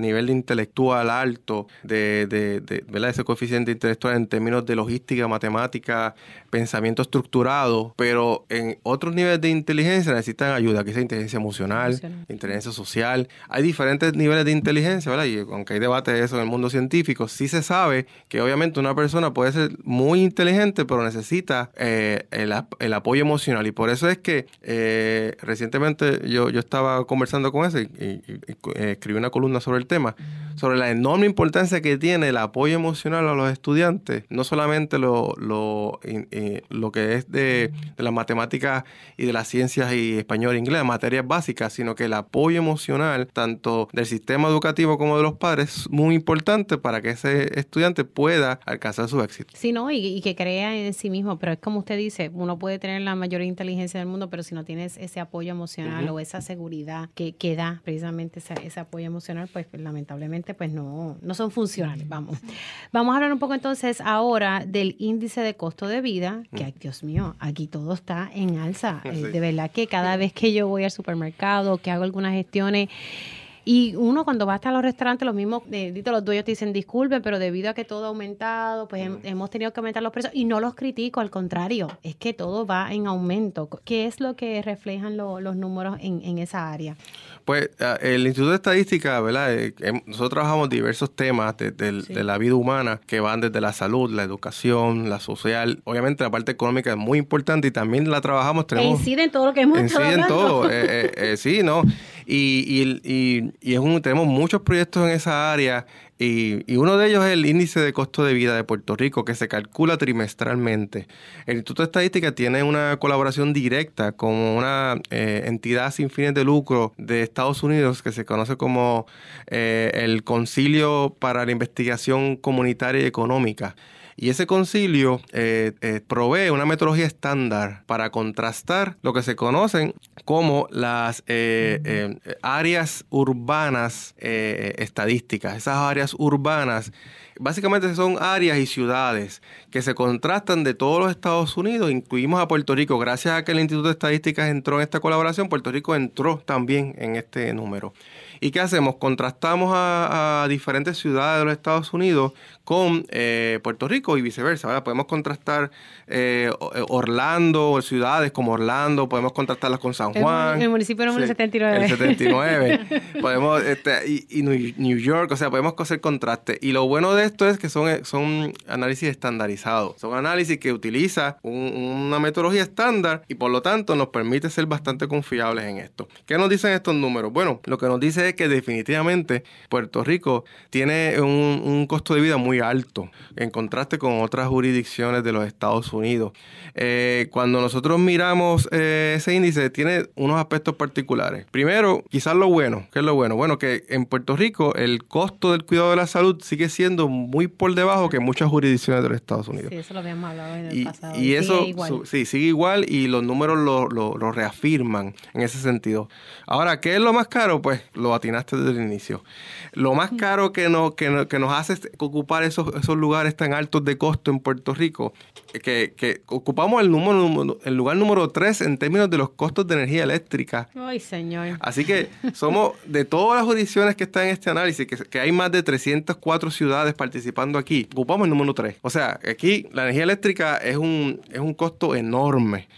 nivel intelectual alto, de, de, de ¿verdad? ese coeficiente intelectual en términos de logística, matemática, pensamiento estructurado, pero en otros niveles de inteligencia necesitan ayuda, que es inteligencia emocional, inteligencia social. Hay diferentes niveles de inteligencia, ¿verdad? Y aunque hay debate de eso en el mundo científico, sí se sabe que obviamente una persona puede ser muy inteligente, pero necesita eh, el, el, apoyo emocional. Y por eso es que eh, recientemente yo, yo estaba conversando con ese y, eh, escribí una columna sobre el tema, sobre la enorme importancia que tiene el apoyo emocional a los estudiantes, no solamente lo, lo, eh, lo que es de, de las matemáticas y de las ciencias y español e inglés, materias básicas, sino que el apoyo emocional, tanto del sistema educativo como de los padres, es muy importante para que ese estudiante pueda alcanzar su éxito. Sí, no, y, que crea en sí mismo, pero es como usted dice, uno puede tener la mayor inteligencia del mundo, pero si no tienes ese apoyo emocional o esa seguridad que, que da precisamente esa, ese apoyo emocional, pues lamentablemente pues no, no son funcionales. Vamos. Vamos a hablar un poco entonces ahora del índice de costo de vida, que mm. Dios mío, aquí todo está en alza. Eh, de verdad que cada vez que yo voy al supermercado, que hago algunas gestiones, y uno cuando va hasta los restaurantes, los mismos, eh, los dueños te dicen disculpen, pero debido a que todo ha aumentado, pues hemos tenido que aumentar los precios y no los critico, al contrario, es que todo va en aumento. ¿Qué es lo que reflejan los números en, en esa área? Pues ah, el Instituto de Estadística, ¿verdad? Eh, nosotros trabajamos diversos temas de, la vida humana que van desde la salud, la educación, la social. Obviamente la parte económica es muy importante y también la trabajamos. Tenemos, incide en todo lo que hemos Incide en todo, eh, eh, sí, ¿no? Y, y, y, un, tenemos muchos proyectos en esa área y, uno de ellos es el índice de costo de vida de Puerto Rico, que se calcula trimestralmente. El Instituto de Estadística tiene una colaboración directa con una eh, entidad sin fines de lucro de Estados Unidos que se conoce como eh, el Concilio para la Investigación Comunitaria y Económica. Y ese concilio eh, eh, provee una metodología estándar para contrastar lo que se conocen como las eh, áreas urbanas estadísticas. Esas áreas urbanas básicamente son áreas y ciudades que se contrastan de todos los Estados Unidos, incluimos a Puerto Rico. Gracias a que el Instituto de Estadísticas entró en esta colaboración, Puerto Rico entró también en este número. ¿Y qué hacemos? Contrastamos a, diferentes ciudades de los Estados Unidos con eh, Puerto Rico y viceversa. Podemos contrastar eh, eh, Orlando, ciudades como Orlando, podemos contrastarlas con San Juan. El, municipio número 79. El 79. podemos, este, y, New York, o sea, podemos hacer contraste. Y lo bueno de esto es que son, son análisis estandarizados. Son análisis que utiliza una metodología estándar y por lo tanto nos permite ser bastante confiables en esto. ¿Qué nos dicen estos números? Bueno, lo que nos dice que definitivamente Puerto Rico tiene un, costo de vida muy alto en contraste con otras jurisdicciones de los Estados Unidos. Eh, cuando nosotros miramos eh, ese índice, tiene unos aspectos particulares. Primero, quizás lo bueno. ¿Qué es lo bueno? Bueno, que en Puerto Rico el costo del cuidado de la salud sigue siendo muy por debajo que muchas jurisdicciones de los Estados Unidos. Sí, eso lo habíamos hablado en el y, pasado. Y, eso, sí, sigue igual y los números lo, lo reafirman en ese sentido. Ahora, ¿qué es lo más caro? Pues lo atinaste desde el inicio. Lo más caro que, no, que, que nos hace ocupar esos, esos lugares tan altos de costo en Puerto Rico, que, que ocupamos el, número, el lugar número 3 en términos de los costos de energía eléctrica. Ay, señor. Así que somos, de todas las jurisdicciones que están en este análisis, que, que hay más de 304 ciudades participando aquí, ocupamos el número 3. O sea, aquí la energía eléctrica es un, es un costo enorme.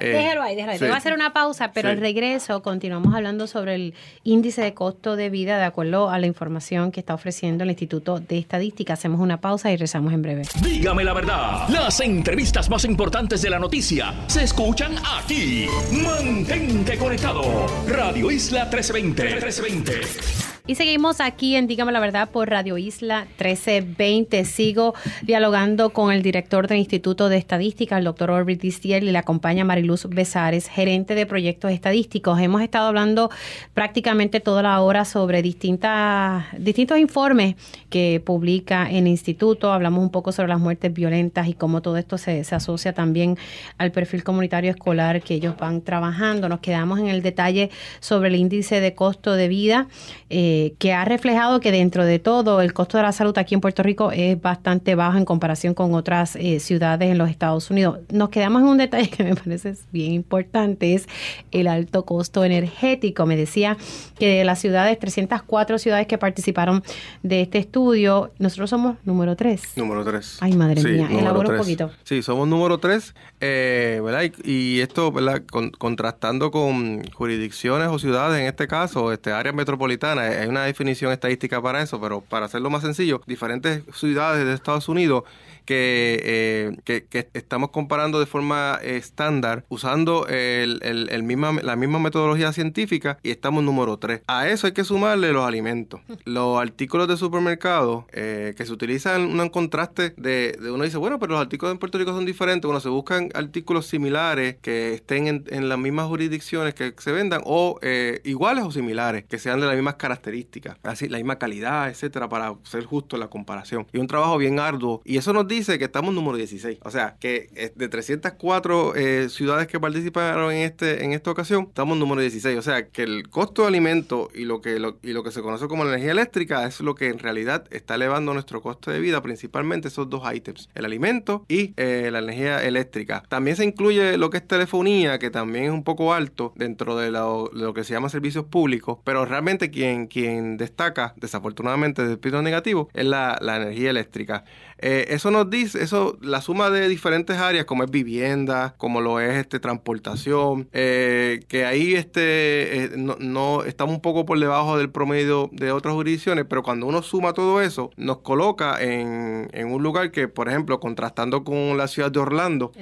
Eh, déjalo ahí, déjalo ahí. Te voy a hacer una pausa, pero al regreso continuamos hablando sobre el índice de costo de vida de acuerdo a la información que está ofreciendo el Instituto de Estadística. Hacemos una pausa y regresamos en breve. Dígame la verdad. Las entrevistas más importantes de la noticia se escuchan aquí. Mantente conectado. Radio Isla 1320. 1320. Y seguimos aquí en Dígame la Verdad por Radio Isla 1320. Sigo dialogando con el director del Instituto de Estadística, el doctor Orbit Distiel, y le acompaña Mariluz Besares, gerente de proyectos estadísticos. Hemos estado hablando prácticamente toda la hora sobre distintas, distintos informes que publica el instituto. Hablamos un poco sobre las muertes violentas y cómo todo esto se, se asocia también al perfil comunitario escolar que ellos van trabajando. Nos quedamos en el detalle sobre el índice de costo de vida. Eh, que ha reflejado que dentro de todo el costo de la salud aquí en Puerto Rico es bastante bajo en comparación con otras eh, ciudades en los Estados Unidos. Nos quedamos en un detalle que me parece bien importante, es el alto costo energético. Me decía que de las ciudades, 304 ciudades que participaron de este estudio, nosotros somos número 3. Número 3. Ay, madre mía, elabora un poquito. Sí, somos número 3, eh, ¿verdad? Y, esto, ¿verdad? contrastando con jurisdicciones o ciudades, en este caso, este áreas metropolitanas, hay una definición estadística para eso, pero para hacerlo más sencillo, diferentes ciudades de Estados Unidos que, eh, que, estamos comparando de forma estándar usando el, el, misma, la misma metodología científica y estamos número 3. A eso hay que sumarle los alimentos. Los artículos de supermercado eh, que se utilizan un contraste de, uno dice, bueno, pero los artículos en Puerto Rico son diferentes. Uno se buscan artículos similares que estén en, en las mismas jurisdicciones que se vendan o eh, iguales o similares, que sean de las mismas características, así la misma calidad, etcétera, para ser justo en la comparación. Y un trabajo bien arduo. Y eso nos dice que estamos número 16. O sea, que eh, de 304 eh, ciudades que participaron en este en esta ocasión, estamos número 16. O sea, que el costo de alimento y lo que y lo que se conoce como la energía eléctrica es lo que en realidad está elevando nuestro costo de vida, principalmente esos dos ítems, el alimento y eh, la energía eléctrica. También se incluye lo que es telefonía, que también es un poco alto dentro de lo, que se llama servicios públicos, pero realmente quien, quien destaca, desafortunadamente, del piso negativo, es la, la energía eléctrica. Eh, eso nos dice, eso, la suma de diferentes áreas, como es vivienda, como lo es este transportación, eh, que ahí este, eh, no, estamos un poco por debajo del promedio de otras jurisdicciones, pero cuando uno suma todo eso, nos coloca en, en un lugar que, por ejemplo, contrastando con la ciudad de Orlando,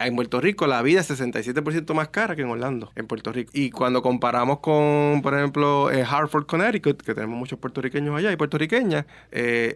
en Puerto Rico la vida es 67% más cara que en Orlando, en Puerto Rico. Y cuando comparamos con, por ejemplo, Hartford, Connecticut, que tenemos muchos puertorriqueños allá y puertorriqueñas,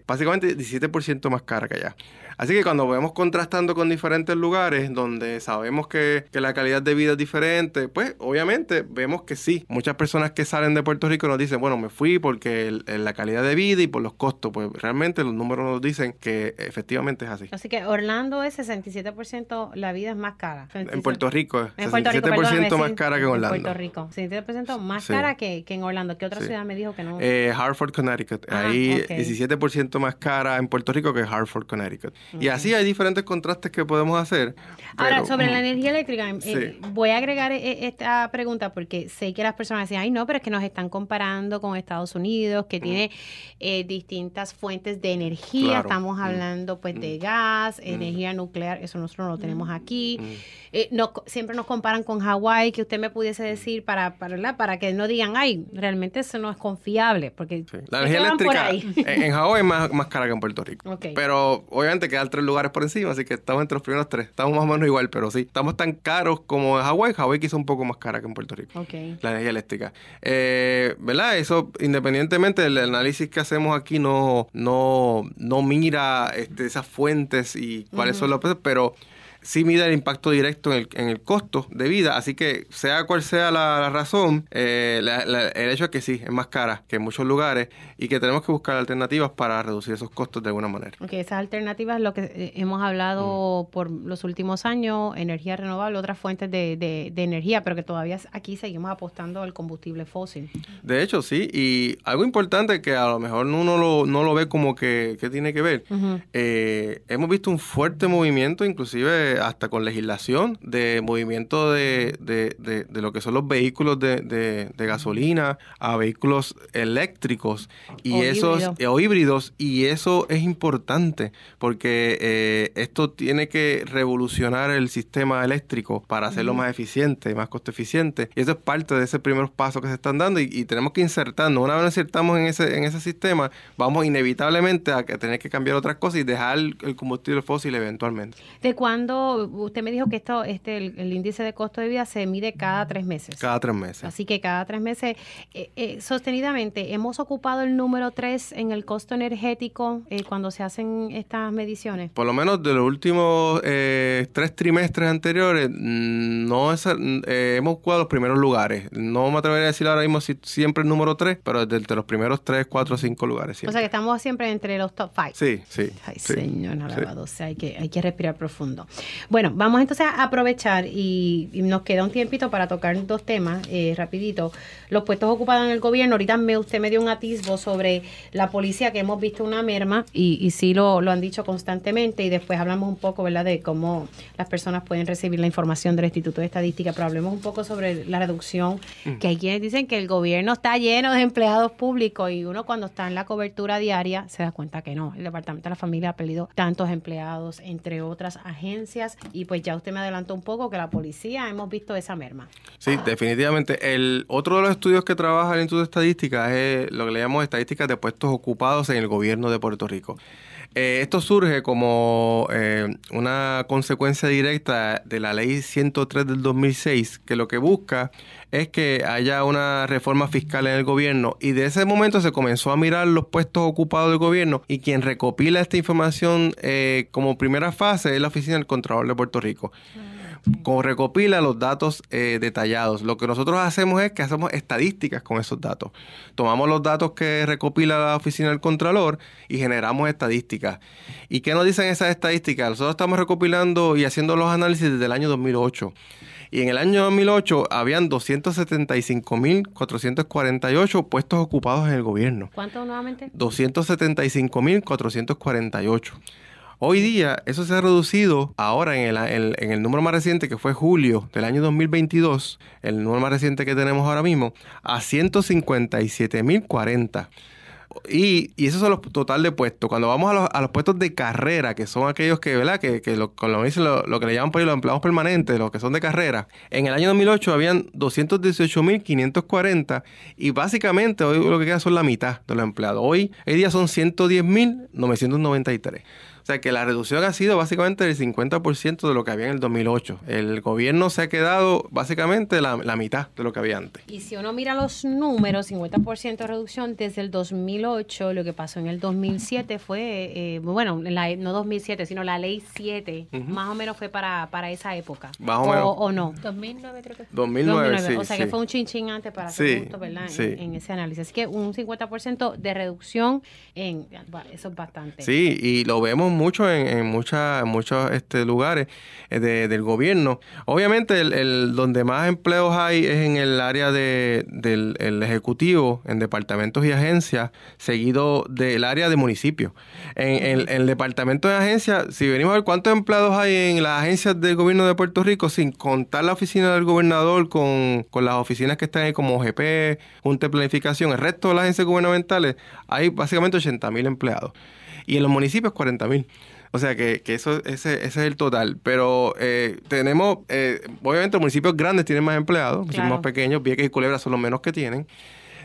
básicamente 17% más cara que allá. Así que cuando vemos contrastando con diferentes lugares donde sabemos que, la calidad de vida es diferente, pues obviamente vemos que sí. Muchas personas que salen de Puerto Rico nos dicen, bueno, me fui porque la calidad de vida y por los costos, pues realmente los números nos dicen que efectivamente es así. Así que Orlando es 67%, la vida es más cara. En Puerto Rico es 67% más cara que en Orlando. En Puerto Rico, 67% más cara que, en Orlando. ¿Qué otra ciudad me dijo que no? Eh, Hartford, Connecticut. Ah, Ahí 17% más cara en Puerto Rico que Hartford, Connecticut. Y así hay diferentes contrastes que podemos hacer. Ahora, sobre la energía eléctrica, eh, voy a agregar eh, esta pregunta porque sé que las personas decían, ay, no, pero es que nos están comparando con Estados Unidos, que tiene eh, distintas fuentes de energía. Estamos mm. hablando, pues, de mm. gas, mm. energía nuclear, eso nosotros no lo tenemos aquí. no, siempre nos comparan con Hawái, que usted me pudiese decir para, para, para que no digan, ay, realmente eso no es confiable, porque la energía eléctrica en, Hawái es más, más cara que en Puerto Rico. Pero obviamente quedan tres lugares por encima, así que estamos entre los primeros tres. Estamos más o menos igual, pero sí, estamos tan caros como en Hawái. Hawái quizá un poco más cara que en Puerto Rico. La energía eléctrica. Eh, ¿Verdad? Eso, independientemente del análisis que hacemos aquí, no, no, no mira este, esas fuentes y cuáles son los precios, pero sí mide el impacto directo en el, en el costo de vida. Así que, sea cual sea la, razón, eh, el hecho es que sí, es más cara que en muchos lugares y que tenemos que buscar alternativas para reducir esos costos de alguna manera. Ok, esas alternativas es lo que eh, hemos hablado mm. por los últimos años, energía renovable, otras fuentes de, de, energía, pero que todavía aquí seguimos apostando al combustible fósil. De hecho, sí, y algo importante que a lo mejor uno lo, no lo ve como que, que tiene que ver, eh, hemos visto un fuerte movimiento, inclusive hasta con legislación de movimiento de, de, de, lo que son los vehículos de, gasolina a vehículos eléctricos y o esos o híbridos y eso es importante porque eh, esto tiene que revolucionar el sistema eléctrico para hacerlo más eficiente, más costo eficiente y eso es parte de ese primeros pasos que se están dando y, tenemos que insertarnos. Una vez nos insertamos en ese, en ese sistema, vamos inevitablemente a tener que cambiar otras cosas y dejar el combustible fósil eventualmente. ¿De cuándo usted me dijo que esto, este, el, índice de costo de vida se mide cada tres meses. Cada tres meses. Así que cada tres meses, eh, eh, sostenidamente, hemos ocupado el número tres en el costo energético eh, cuando se hacen estas mediciones. Por lo menos de los últimos tres trimestres anteriores, mm, no hemos ocupado los primeros lugares. No me atrevería a decir ahora mismo si siempre el número tres, pero desde los primeros tres, cuatro, cinco lugares. O sea que estamos siempre entre los top five. Sí, sí. Ay, señor, alabado. O sea, hay que, hay que respirar profundo. Bueno, vamos entonces a aprovechar y, nos queda un tiempito para tocar dos temas eh, rapidito. Los puestos ocupados en el gobierno, ahorita me, usted me dio un atisbo sobre la policía que hemos visto una merma y, y sí lo, lo han dicho constantemente y después hablamos un poco, ¿verdad?, de cómo las personas pueden recibir la información del Instituto de Estadística, pero hablemos un poco sobre la reducción, mm. que hay quienes dicen que el gobierno está lleno de empleados públicos y uno cuando está en la cobertura diaria se da cuenta que no, el Departamento de la Familia ha perdido tantos empleados, entre otras agencias, y pues ya usted me adelantó un poco que la policía hemos visto esa merma. Sí, definitivamente. El otro de los estudios que trabaja el Instituto de Estadística es lo que le llamamos estadísticas de puestos ocupados en el gobierno de Puerto Rico. Eh, esto surge como eh, una consecuencia directa de la ley 103 del 2006, que lo que busca es que haya una reforma fiscal en el gobierno. Y de ese momento se comenzó a mirar los puestos ocupados del gobierno. Y quien recopila esta información eh, como primera fase es la Oficina del Contralor de Puerto Rico. Recopila los datos eh, detallados. Lo que nosotros hacemos es que hacemos estadísticas con esos datos. Tomamos los datos que recopila la oficina del Contralor y generamos estadísticas. ¿Y qué nos dicen esas estadísticas? Nosotros estamos recopilando y haciendo los análisis desde el año 2008. Y en el año 2008 habían 275.448 puestos ocupados en el gobierno. ¿Cuánto nuevamente? 275.448. Hoy día eso se ha reducido ahora en el, número más reciente que fue julio del año 2022, el número más reciente que tenemos ahora mismo, a 157.040. Y, y esos son los total de puestos. Cuando vamos a los, puestos de carrera, que son aquellos que, ¿verdad? Que, que lo, lo, que le llaman por ahí los empleados permanentes, los que son de carrera. En el año 2008 habían 218.540 y básicamente hoy lo que queda son la mitad de los empleados. Hoy, hoy día son 110.993. O sea que la reducción ha sido básicamente del 50% de lo que había en el 2008. El gobierno se ha quedado básicamente la, la mitad de lo que había antes. Y si uno mira los números, 50% de reducción desde el 2008, lo que pasó en el 2007 fue, eh, bueno, la, no 2007, sino la ley 7, uh -huh. más o menos fue para, para esa época. Más o, o menos. ¿O no? 2009 creo que fue. 2009, 2009 sí, O sea sí. que fue un chinchín antes para Sí, ser justo, ¿verdad? En- sí. En, ese análisis. Así que un 50% de reducción, en bueno, eso es bastante. Sí, y lo vemos mucho en, en, muchos este, lugares eh, de- del gobierno. Obviamente, el, donde más empleos hay es en el área de, del el ejecutivo, en departamentos y agencias, seguido del área de municipios. En, el departamento de agencias, si venimos a ver cuántos empleados hay en las agencias del gobierno de Puerto Rico, sin contar la oficina del gobernador con, con las oficinas que están ahí como GP, Junta de Planificación, el resto de las agencias gubernamentales, hay básicamente 80 mil empleados y en los municipios 40 mil. O sea que, que eso ese, ese es el total. Pero eh, tenemos, eh, obviamente los municipios grandes tienen más empleados, los municipios más pequeños, Vieques y Culebra son los menos que tienen.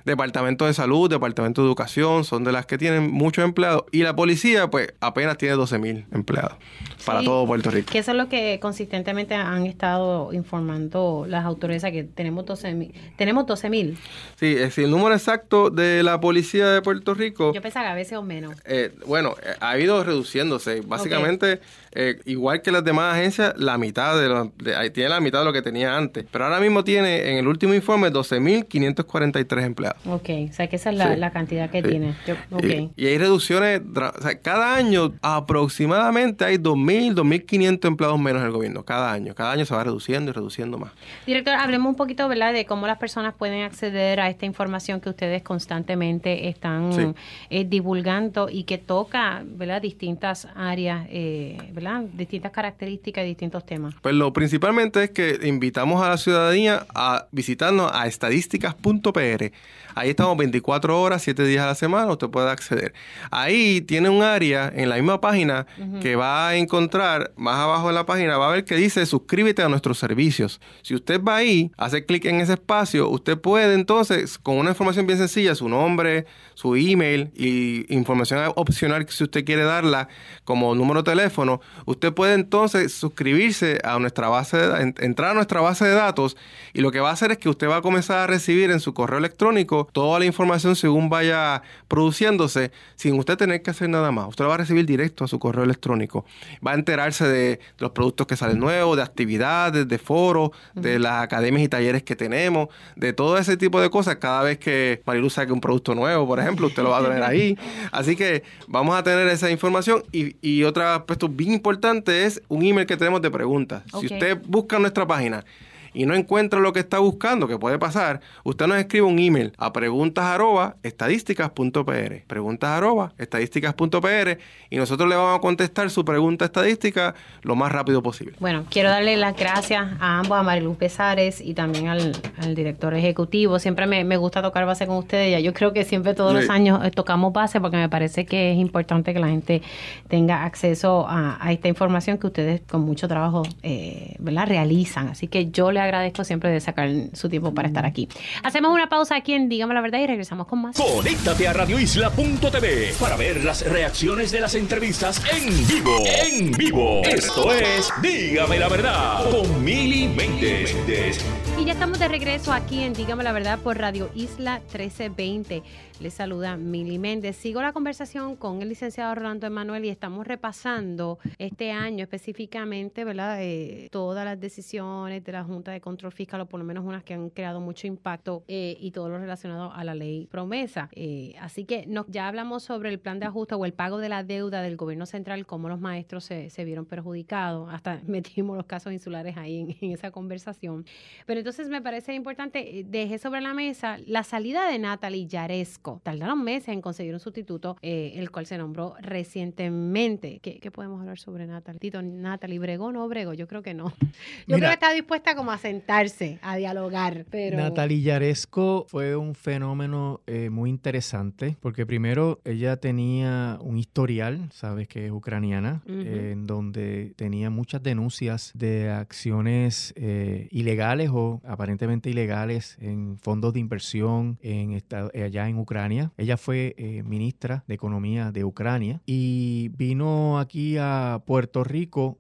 Departamento de Salud, Departamento de Educación son de las que tienen muchos empleados. Y la policía, pues apenas tiene 12 mil empleados para todo Puerto Rico. Que eso es lo que consistentemente han estado informando las autoridades, que tenemos 12 mil. Tenemos 12 mil. Sí, es decir, el número exacto de la policía de Puerto Rico. Yo pensaba que a veces o menos. Eh, bueno, ha ido reduciéndose. Básicamente, eh, igual que las demás agencias, la mitad de, lo, de tiene la mitad de lo que tenía antes. Pero ahora mismo tiene, en el último informe, 12.543 empleados. Ok, o sea que esa es la, Sí. la cantidad que Sí. tiene. Yo- ok. Y, y hay reducciones, o sea, cada año aproximadamente hay 2.000, 2.500 empleados menos en el gobierno. Cada año. Cada año se va reduciendo y reduciendo más. Director, hablemos un poquito, ¿verdad?, de cómo las personas pueden acceder a esta información que ustedes constantemente están Sí. eh, divulgando y que toca, ¿verdad?, distintas áreas, eh, ¿verdad?, distintas características y distintos temas. Pues lo principalmente es que invitamos a la ciudadanía a visitarnos a estadísticas.pr. Ahí estamos 24 horas, 7 días a la semana, usted puede acceder. Ahí tiene un área en la misma página que va a encontrar, más abajo en la página, va a ver que dice suscríbete a nuestros servicios. Si usted va ahí, hace clic en ese espacio, usted puede entonces, con una información bien sencilla, su nombre, su email y información opcional que si usted quiere darla como número de teléfono, usted puede entonces suscribirse a nuestra base de, en- entrar a nuestra base de datos y lo que va a hacer es que usted va a comenzar a recibir en su correo electrónico toda la información según vaya produciéndose sin usted tener que hacer nada más. Usted lo va a recibir directo a su correo electrónico. Va a enterarse de los productos que salen nuevos, de actividades, de foros, de las academias y talleres que tenemos, de todo ese tipo de cosas. Cada vez que Marilu saque un producto nuevo, por ejemplo, usted lo va a tener ahí. Así que vamos a tener esa información. Y, y otro aspecto bien importante es un email que tenemos de preguntas. Si usted busca nuestra página y no encuentra lo que está buscando, que puede pasar, usted nos escribe un email a preguntas arroba estadísticas.pr. Preguntas arroba estadísticas.pr y nosotros le vamos a contestar su pregunta estadística lo más rápido posible. Bueno, quiero darle las gracias a ambos, a Mariluz Pesares y también al, al director ejecutivo. Siempre me, me gusta tocar base con ustedes. Ya yo creo que siempre todos los años eh, tocamos base porque me parece que es importante que la gente tenga acceso a, a esta información que ustedes con mucho trabajo eh, ¿verdad? realizan. Así que yo le agradezco siempre de sacar su tiempo para estar aquí. Hacemos una pausa aquí en Dígame la Verdad y regresamos con más. Conéctate a radioisla.tv para ver las reacciones de las entrevistas en vivo. En vivo. Esto es Dígame la verdad con Mili Méndez. Y ya estamos de regreso aquí en Dígame la Verdad por Radio Isla 1320. Les saluda Mili Méndez. Sigo la conversación con el licenciado Rolando Emanuel y estamos repasando este año específicamente, ¿verdad? Eh, todas las decisiones de la Junta de Control Fiscal, o por lo menos unas que han creado mucho impacto eh, y todo lo relacionado a la ley promesa. Eh, así que no, ya hablamos sobre el plan de ajuste o el pago de la deuda del gobierno central, cómo los maestros se, se vieron perjudicados. Hasta metimos los casos insulares ahí en, en esa conversación. Pero entonces me parece importante, eh, dejé sobre la mesa la salida de Natalie Yaresco. Tardaron meses en conseguir un sustituto, eh, el cual se nombró recientemente. ¿Qué, qué podemos hablar sobre Natalie? Tito, Natalie, ¿bregó o no bregó? Yo creo que no. Yo Mira. creo que está dispuesta como a sentarse, a dialogar. Pero... Natalia Yaresco fue un fenómeno eh, muy interesante porque primero ella tenía un historial, sabes que es ucraniana, en donde tenía muchas denuncias de acciones eh, ilegales o aparentemente ilegales en fondos de inversión en allá en Ucrania. Ella fue eh, ministra de Economía de Ucrania y vino aquí a Puerto Rico.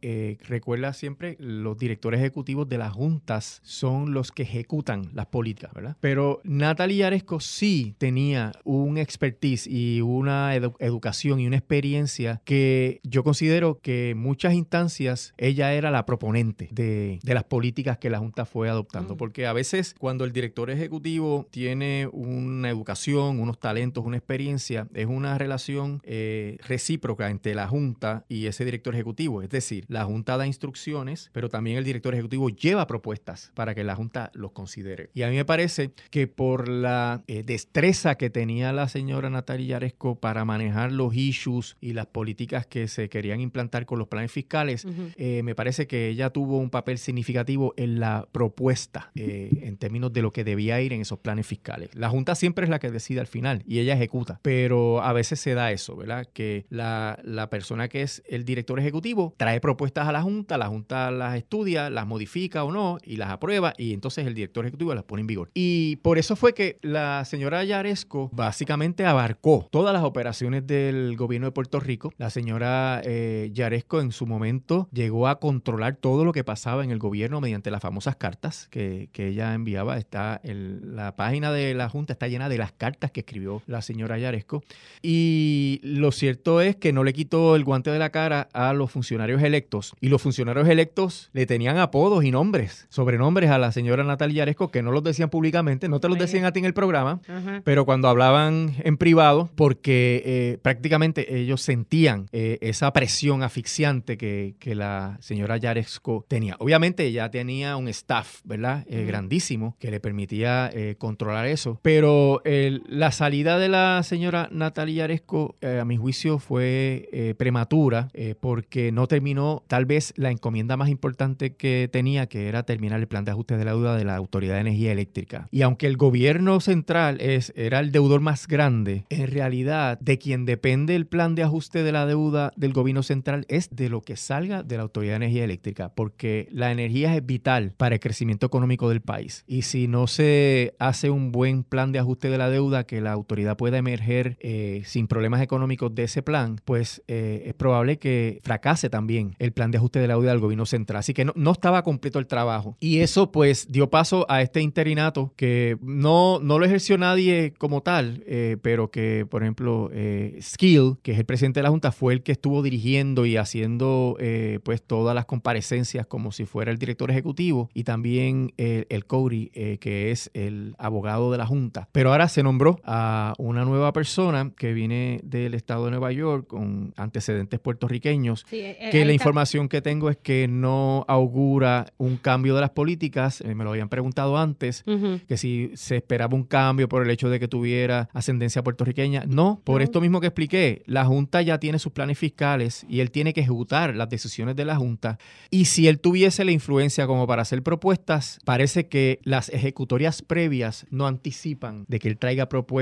recuerda siempre, los directores ejecutivos de las juntas son los que ejecutan las políticas, ¿verdad? Pero Natalia Yaresco sí tenía un expertise y una educación y una experiencia que yo considero que en muchas instancias ella era la proponente de, las políticas que la Junta fue adoptando. Mm. Porque a veces cuando el director ejecutivo tiene una educación, unos talentos, una experiencia, es una relación eh, recíproca entre la Junta y ese director ejecutivo. Es decir, la Junta da instrucciones, pero también el director ejecutivo lleva propuestas para que la Junta los considere. Y a mí me parece que por la eh, destreza que tenía la señora Natalia Yaresco para manejar los issues y las políticas que se querían implantar con los planes fiscales, eh, me parece que ella tuvo un papel significativo en la propuesta eh, en términos de lo que debía ir en esos planes fiscales. La Junta siempre es la que decide al final y ella ejecuta, pero a veces se da eso, ¿verdad? Que la, la persona que es el director ejecutivo trae propuestas a la Junta, la Junta las estudia, las modifica o no y las aprueba y entonces el director ejecutivo las pone en vigor. Y por eso fue que la señora Yaresco básicamente abarcó todas las operaciones del gobierno de Puerto Rico. La señora eh, Yaresco en su momento llegó a controlar todo lo que pasaba en el gobierno mediante las famosas cartas que, ella enviaba. Está en la página de la Junta está llena de las cartas que escribió la señora Yaresco. Y lo cierto es que no le quitó el guante de la cara a los funcionarios electos. Y los funcionarios electos le tenían apodos y nombres, sobrenombres a la señora Natalia Yaresco que no los decían públicamente, no te los decían a ti en el programa, pero cuando hablaban en privado, porque eh, prácticamente ellos sentían eh, esa presión asfixiante que, que, la señora Yaresco tenía. Obviamente ella tenía un staff, ¿verdad? Eh, grandísimo que le permitía controlar eso, pero la salida de la señora Natalia Yaresco, a mi juicio, fue prematura porque no terminó tal vez la encomienda más importante que tenía, que era terminar el plan de ajuste de la deuda de la Autoridad de Energía Eléctrica. Y aunque el gobierno central es, era el deudor más grande, en realidad de quien depende el plan de ajuste de la deuda del gobierno central es de lo que salga de la Autoridad de Energía Eléctrica, porque la energía es vital para el crecimiento económico del país. Y si no se hace un buen plan de ajuste de la deuda, que la autoridad pueda emerger eh, sin problemas económicos de ese plan, pues eh, es probable que fracase también el plan de ajuste de la deuda del gobierno central. Así que no, no estaba completo el trabajo. Y eso pues dio paso a este interinato que no, no lo ejerció nadie como tal, eh, pero que, por ejemplo, eh, Skill, que es el presidente de la Junta, fue el que estuvo dirigiendo y haciendo pues todas las comparecencias como si fuera el director ejecutivo y también el Cody, que es el abogado de la Junta. Pero ahora se nombró a una nueva persona que viene del estado de Nueva York con antecedentes puertorriqueños, que la información que tengo es que no augura un cambio de las políticas, me lo habían preguntado antes, que si se esperaba un cambio por el hecho de que tuviera ascendencia puertorriqueña. No, por esto mismo que expliqué, la Junta ya tiene sus planes fiscales y él tiene que ejecutar las decisiones de la Junta. Y si él tuviese la influencia como para hacer propuestas, parece que las ejecutorias previas no anticipan de que él traiga propuestas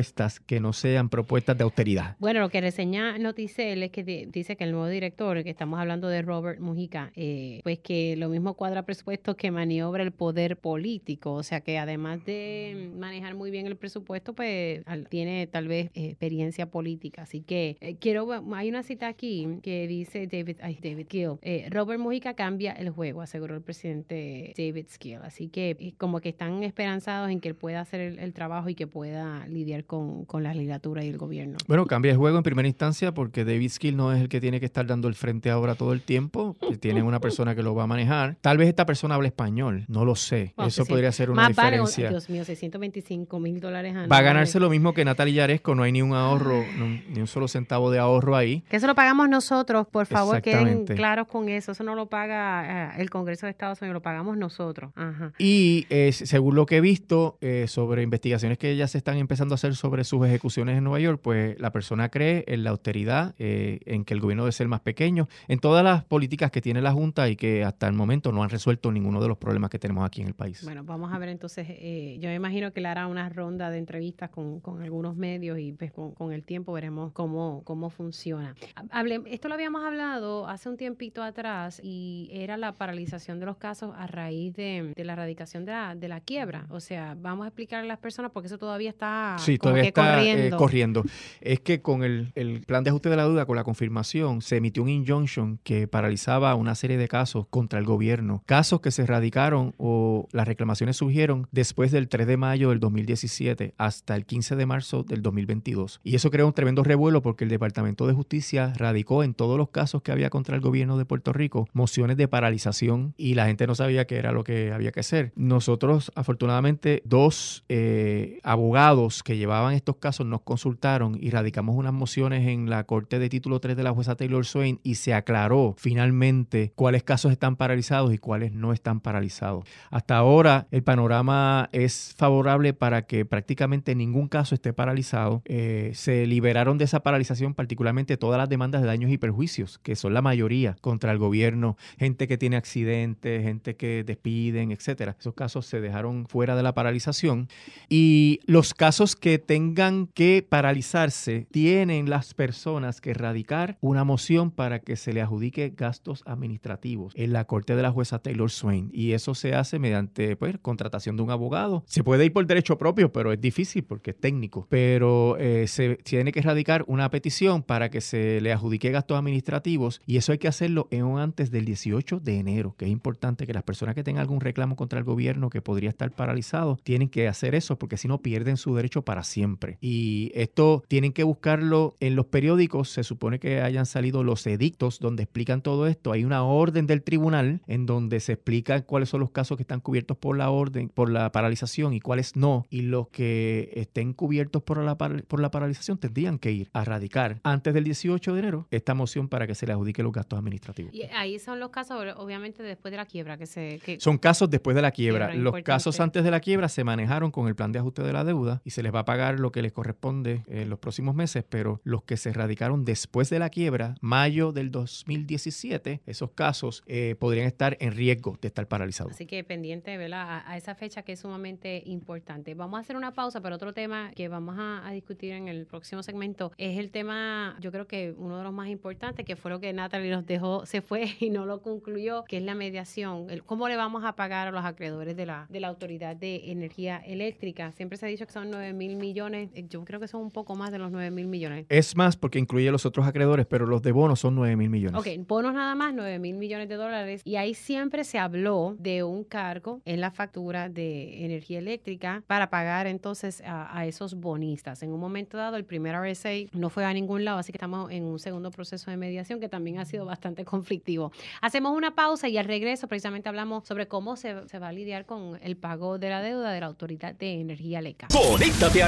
que no sean propuestas de austeridad. Bueno, lo que reseña Noticel es que dice que el nuevo director, que estamos hablando de Robert Mujica, eh, pues que lo mismo cuadra presupuestos que maniobra el poder político. O sea que además de manejar muy bien el presupuesto, pues tiene tal vez experiencia política. Así que eh, quiero, hay una cita aquí que dice David, David Gill, eh, Robert Mujica cambia el juego, aseguró el presidente David Skill. Así que eh, como que están esperanzados en que él pueda hacer el, trabajo y que pueda lidiar con, con, la legislatura y el gobierno. Bueno, cambia el juego en primera instancia porque David Skill no es el que tiene que estar dando el frente ahora todo el tiempo, tiene una persona que lo va a manejar. Tal vez esta persona hable español, no lo sé. Eso podría ser una diferencia. Dios mío, 625 mil dólares Va a ganarse lo mismo que Natalia Yaresco, no hay ni un ahorro, ni un solo centavo de ahorro ahí. Que eso lo pagamos nosotros, por favor, queden claros con eso. Eso no lo paga eh, el Congreso de Estados Unidos, lo pagamos nosotros. Y eh, según lo que he visto eh, sobre investigaciones que ya se están empezando a hacer sobre sus ejecuciones en Nueva York, pues la persona cree en la austeridad, en que el gobierno debe ser más pequeño, en todas las políticas que tiene la Junta y que hasta el momento no han resuelto ninguno de los problemas que tenemos aquí en el país. Bueno, vamos a ver entonces, eh, yo me imagino que le hará una ronda de entrevistas con, algunos medios y pues, con, el tiempo veremos cómo, cómo funciona. Hable, esto lo habíamos hablado hace un tiempito atrás y era la paralización de los casos a raíz de, la erradicación de la, de la quiebra. O sea, vamos a explicarle a las personas porque eso todavía está, sí, todavía está eh, corriendo. Es que con el, el plan de ajuste de la deuda, con la confirmación, se emitió un injunction que paralizaba una serie de casos contra el gobierno. Casos que se erradicaron o las reclamaciones surgieron después del 3 de mayo del 2017 hasta el 15 de marzo del 2022. Y eso creó un tremendo revuelo porque el Departamento de Justicia radicó en todos los casos que había contra el gobierno de Puerto Rico mociones de paralización y la gente no sabía qué era lo que había que hacer. Nosotros, afortunadamente, dos eh, abogados que llevaban estos casos nos consultaron y radicamos unas mociones en la Corte de Título 3 de la jueza Taylor Swain y se aclaró finalmente cuáles casos están paralizados y cuáles no están paralizados. Hasta ahora el panorama es favorable para que prácticamente ningún caso esté paralizado. Eh, se liberaron de esa paralización particularmente todas las demandas de daños y perjuicios, que son la mayoría contra el gobierno, gente que tiene accidentes, gente que despiden, etcétera. Esos casos se dejaron fuera de la paralización y los casos que tengan que paralizarse tienen las personas que radicar una moción para que se le adjudique gastos administrativos en la corte de la jueza Taylor Swain y eso se hace mediante pues, contratación de un abogado. Se puede ir por derecho propio, pero es difícil porque es técnico. Pero eh, se tiene que radicar una petición para que se le adjudique gastos administrativos y eso hay que hacerlo en antes del 18 de enero, que es importante que las personas que tengan algún reclamo contra el gobierno que podría estar paralizado tienen que hacer eso porque si no pierden su derecho para siempre. Y esto tienen que buscarlo en los periódicos, se supone que hayan salido los edictos donde explican todo esto. Hay una orden del tribunal en donde se explica cuáles son los casos que están cubiertos por la orden, por la paralización y cuáles no. Y los que estén cubiertos por la, por la paralización tendrían que ir a radicar antes del 18 de enero esta moción para que se le adjudique los gastos administrativos. Y ahí son los casos, obviamente, después de la quiebra que se... son casos después de la quiebra. los casos antes de la quiebra se manejaron con el plan de ajuste de la deuda y se les va a pagar lo que les corresponde en los próximos meses, pero los que se radicaron después de la quiebra, mayo del 2017, esos casos eh, podrían estar en riesgo de estar paralizados. Así que pendiente ¿verdad? A, esa fecha que es sumamente importante. Vamos a hacer una pausa, pero otro tema que vamos a, discutir en el próximo segmento es el tema, yo creo que uno de los más importantes, que fue lo que Natalie nos dejó, se fue y no lo concluyó, que es la mediación. El, ¿Cómo le vamos a pagar a los acreedores de la, de la Autoridad de Energía Eléctrica? Siempre se ha dicho que son 9 mil millones, yo creo que son un poco más de los 9 mil millones. Es más porque incluye los otros acreedores, pero los de bonos son 9 mil millones. Ok, bonos nada más, 9 mil millones de dólares. Y ahí siempre se habló de un cargo en la factura de energía eléctrica para pagar entonces a, esos bonistas. En un momento dado, el primer RSA no fue a ningún lado, así que estamos en un segundo proceso de mediación que también ha sido bastante conflictivo. Hacemos una pausa y al regreso precisamente hablamos sobre cómo se, se va a lidiar con el pago de la deuda de la Autoridad de Energía Eléctrica. Conéctate a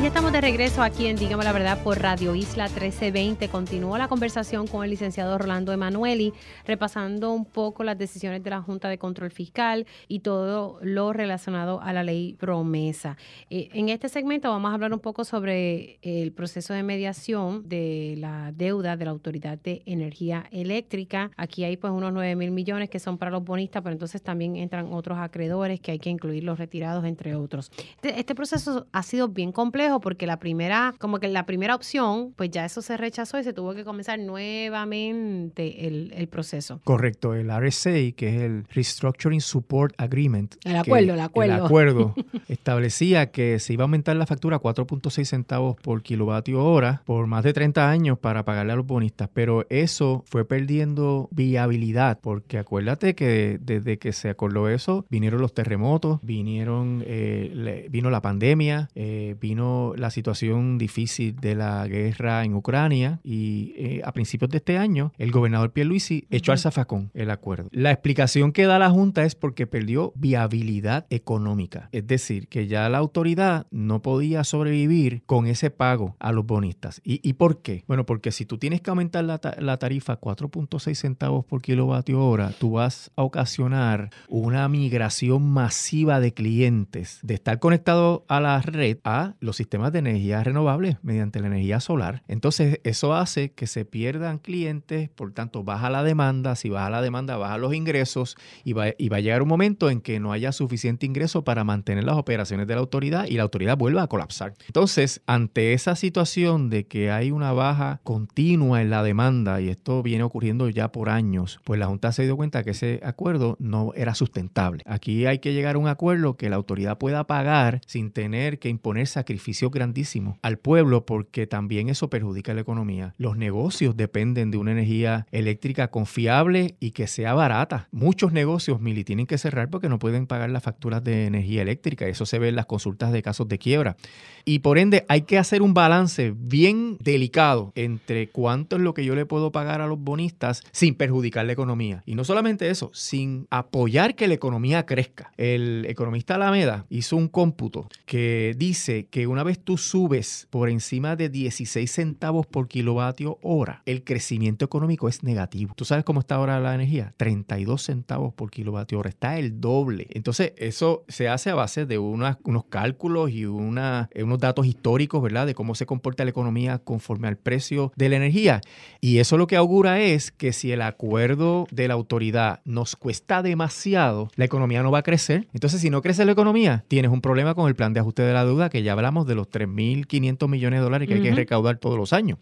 Ya estamos de regreso aquí en Dígame la Verdad por Radio Isla 1320. Continúa la conversación con el licenciado Rolando Emanueli, repasando un poco las decisiones de la Junta de Control Fiscal y todo lo relacionado a la ley promesa. Eh, en este segmento vamos a hablar un poco sobre el proceso de mediación de la deuda de la Autoridad de Energía Eléctrica. Aquí hay pues unos 9 mil millones que son para los bonistas, pero entonces también entran otros acreedores que hay que incluir los retirados, entre otros. Este, este proceso ha sido bien complejo porque la primera, como que la primera opción, pues ya eso se rechazó y se tuvo que comenzar nuevamente el, el proceso. Correcto, el RSA, que es el Restructuring Support Agreement. El acuerdo, el acuerdo. El acuerdo establecía que se iba a aumentar la factura a 4.6 centavos por kilovatio hora por más de 30 años para pagarle a los bonistas, pero eso fue perdiendo viabilidad porque acuérdate que desde que se acordó eso vinieron los terremotos, vinieron, eh, vino la pandemia, eh, vino vino la situación difícil de la guerra en Ucrania y eh, a principios de este año el gobernador Pierluisi echó al zafacón el acuerdo. La explicación que da la Junta es porque perdió viabilidad económica, es decir, que ya la autoridad no podía sobrevivir con ese pago a los bonistas. ¿Y, por qué? Bueno, porque si tú tienes que aumentar la, la tarifa 4.6 centavos por kilovatio hora, tú vas a ocasionar una migración masiva de clientes de estar conectado a la red a los sistemas de energía renovable mediante la energía solar. Entonces, eso hace que se pierdan clientes, por tanto, baja la demanda. Si baja la demanda, baja los ingresos y va, y va a llegar un momento en que no haya suficiente ingreso para mantener las operaciones de la autoridad y la autoridad vuelva a colapsar. Entonces, ante esa situación de que hay una baja continua en la demanda, y esto viene ocurriendo ya por años, pues la Junta se dio cuenta que ese acuerdo no era sustentable. Aquí hay que llegar a un acuerdo que la autoridad pueda pagar sin tener que imponer sacrificios grandísimos al pueblo, porque también eso perjudica la economía. Los negocios dependen de una energía eléctrica confiable y que sea barata. Muchos negocios, Mili, tienen que cerrar porque no pueden pagar las facturas de energía eléctrica. Eso se ve en las consultas de casos de quiebra. Y por ende, hay que hacer un balance bien delicado entre cuánto es lo que yo le puedo pagar a los bonistas sin perjudicar la economía. Y no solamente eso, sin apoyar que la economía crezca. El economista Alameda hizo un cómputo que dice que una vez tú subes por encima de 16 centavos por kilovatio hora, el crecimiento económico es negativo. ¿Tú sabes cómo está ahora la energía? 32 centavos por kilovatio hora. Está el doble. Entonces, eso se hace a base de unos cálculos y una, unos datos históricos, ¿verdad? De cómo se comporta la economía conforme al precio de la energía. Y eso lo que augura es que si el acuerdo de la autoridad nos cuesta demasiado, la economía no va a crecer. Entonces, si no crece la economía, tienes un problema con el plan de ajuste de la deuda, que ya hablamos de los 3.500 millones de dólares que hay que recaudar todos los años.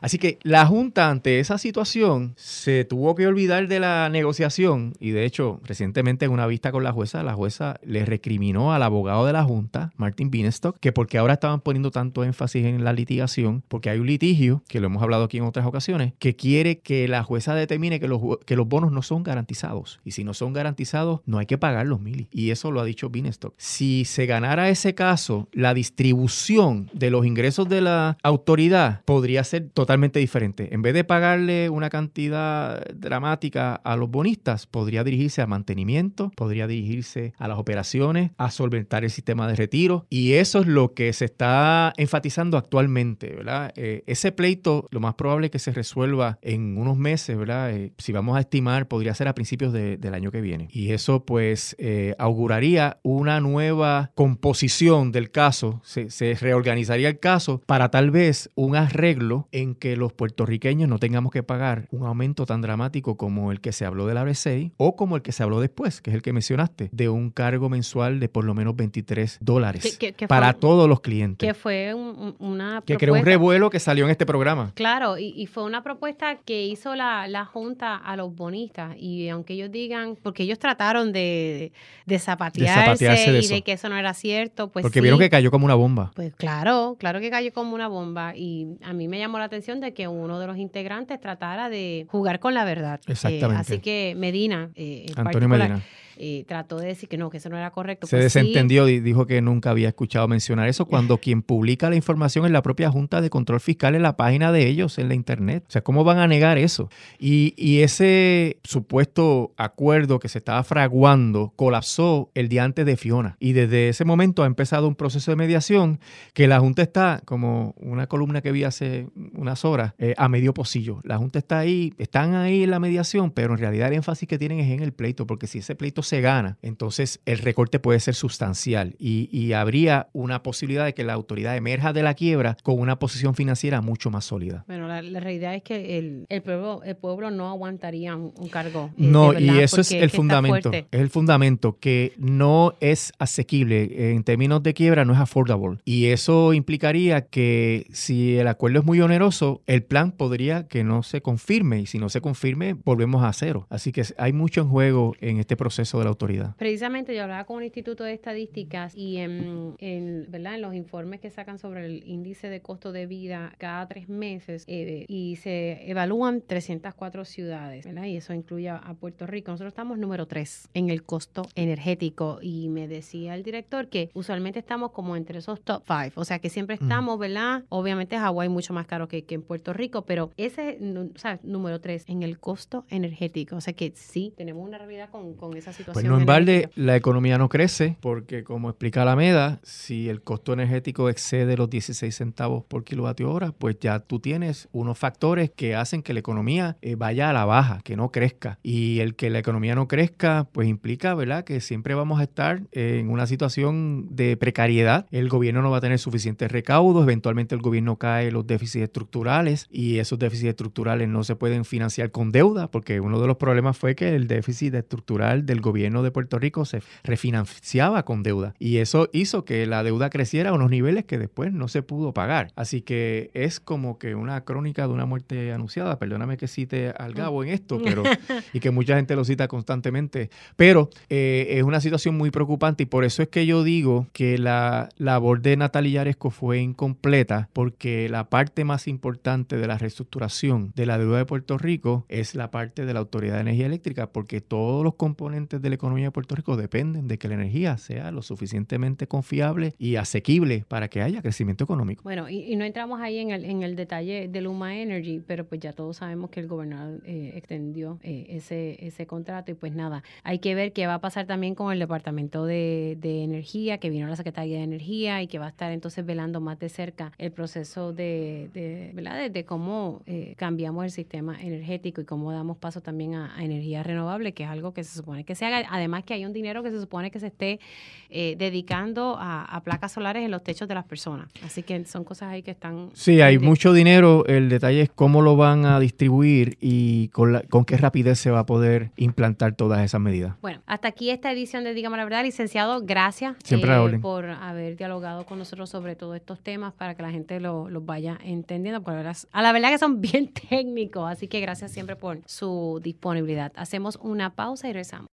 Así que la Junta ante esa situación se tuvo que olvidar de la negociación y de hecho recientemente en una vista con la jueza, la jueza le recriminó al abogado de la Junta, Martin Binestock, que porque ahora estaban poniendo tanto énfasis en la litigación, porque hay un litigio, que lo hemos hablado aquí en otras ocasiones, que quiere que la jueza determine que los, que los bonos no son garantizados. Y si no son garantizados, no hay que pagar los mil. Y eso lo ha dicho Binestock. Si se ganara ese caso, la distribución de los ingresos de la autoridad podría ser totalmente totalmente diferente. En vez de pagarle una cantidad dramática a los bonistas, podría dirigirse a mantenimiento, podría dirigirse a las operaciones, a solventar el sistema de retiro. Y eso es lo que se está enfatizando actualmente, ¿verdad? Eh, ese pleito, lo más probable es que se resuelva en unos meses, ¿verdad? Eh, si vamos a estimar, podría ser a principios del año que viene. Y eso, pues, eh, auguraría una nueva composición del caso, se, se reorganizaría el caso para tal vez un arreglo en que los puertorriqueños no tengamos que pagar un aumento tan dramático como el que se habló del ABC o como el que se habló después, que es el que mencionaste, de un cargo mensual de por lo menos 23 dólares para todos los clientes. Que fue una Que creó un revuelo que salió en este programa. Claro, y, fue una propuesta que hizo la, Junta a los bonistas y aunque ellos digan, porque ellos trataron de, de, zapatearse, y de que eso no era cierto, pues Porque vieron que cayó como una bomba. Pues claro, claro que cayó como una bomba y a mí me llamó la atención de que uno de los integrantes tratara de jugar con la verdad. Exactamente. Eh, así que Medina, eh, Antonio Medina y trató de decir que no, que eso no era correcto. Se pues desentendió y dijo que nunca había escuchado mencionar eso cuando quien publica la información es la propia Junta de Control Fiscal en la página de ellos en la Internet. O sea, ¿cómo van a negar eso? Y, y ese supuesto acuerdo que se estaba fraguando colapsó el día antes de Fiona. Y desde ese momento ha empezado un proceso de mediación que la Junta está, como una columna que vi hace unas horas, eh, a medio pocillo. La Junta está ahí, están ahí en la mediación, pero en realidad el énfasis que tienen es en el pleito, porque si ese pleito se gana, entonces el recorte puede ser sustancial y, habría una posibilidad de que la autoridad emerja de la quiebra con una posición financiera mucho más sólida. Bueno, la, realidad es que el, el, pueblo, el pueblo no aguantaría un, cargo. Eh, no, y eso es el fundamento. Es el fundamento que no es asequible en términos de quiebra, no es affordable. Y eso implicaría que si el acuerdo es muy oneroso, el plan podría que no se confirme y si no se confirme, volvemos a cero. Así que hay mucho en juego en este proceso de la autoridad. Precisamente yo hablaba con un instituto de estadísticas y en, ¿verdad? en los informes que sacan sobre el índice de costo de vida cada tres meses, eh, y se evalúan 304 ciudades, ¿verdad? Y eso incluye a, Puerto Rico. Nosotros estamos número 3 en el costo energético y me decía el director que usualmente estamos como entre esos top 5, o sea que siempre estamos, ¿verdad? Obviamente Hawái mucho más caro que, que en Puerto Rico, pero ese, sea, número 3 en el costo energético, o sea que sí, tenemos una realidad con, con esa situación. Pues no en balde la economía no crece porque como explica la MEDA, si el costo energético excede los 16 centavos por kilovatio hora, pues ya tú tienes unos factores que hacen que la economía eh, vaya a la baja, que no crezca. Y el que la economía no crezca, pues implica, ¿verdad?, que siempre vamos a estar en una situación de precariedad. El gobierno no va a tener suficientes recaudos, eventualmente el gobierno cae los déficits estructurales y esos déficits estructurales no se pueden financiar con deuda, porque uno de los problemas fue que el déficit estructural del gobierno de Puerto Rico se refinanciaba con deuda y eso hizo que la deuda creciera a unos niveles que después no se pudo pagar. Así que es como que una crónica de una muerte anunciada. Perdóname que cite al Gabo en esto, pero y que mucha gente lo cita constantemente, pero eh, es una situación muy preocupante y por eso es que yo digo que la labor de Natalia Yaresco fue incompleta porque la parte más importante de la reestructuración de la deuda de Puerto Rico es la parte de la Autoridad de Energía Eléctrica porque todos los componentes de la economía de Puerto Rico dependen de que la energía sea lo suficientemente confiable y asequible para que haya crecimiento económico. Bueno, y, no entramos ahí en el, en el detalle de Luma Energy, pero pues ya todos sabemos que el gobernador eh, extendió eh, ese, ese contrato y pues nada, hay que ver qué va a pasar también con el Departamento de, Energía, que vino la Secretaría de Energía y que va a estar entonces velando más de cerca el proceso de, de ¿verdad? De, cómo eh, cambiamos el sistema energético y cómo damos paso también a, a energía renovable, que es algo que se supone que se haga. Además que hay un dinero que se supone que se esté eh, dedicando a, placas solares en los techos de las personas. Así que son cosas ahí que están... Sí, hay mucho dinero. El detalle es cómo lo van a distribuir y con, con qué rapidez se va a poder implantar todas esas medidas. Bueno, hasta aquí esta edición de Dígame la Verdad. Licenciado, gracias Siempre eh, por haber dialogado con nosotros sobre todos estos temas para que la gente los lo vaya entendiendo. Porque a la verdad que son bien técnicos. Así que gracias siempre por su disponibilidad. Hacemos una pausa y regresamos.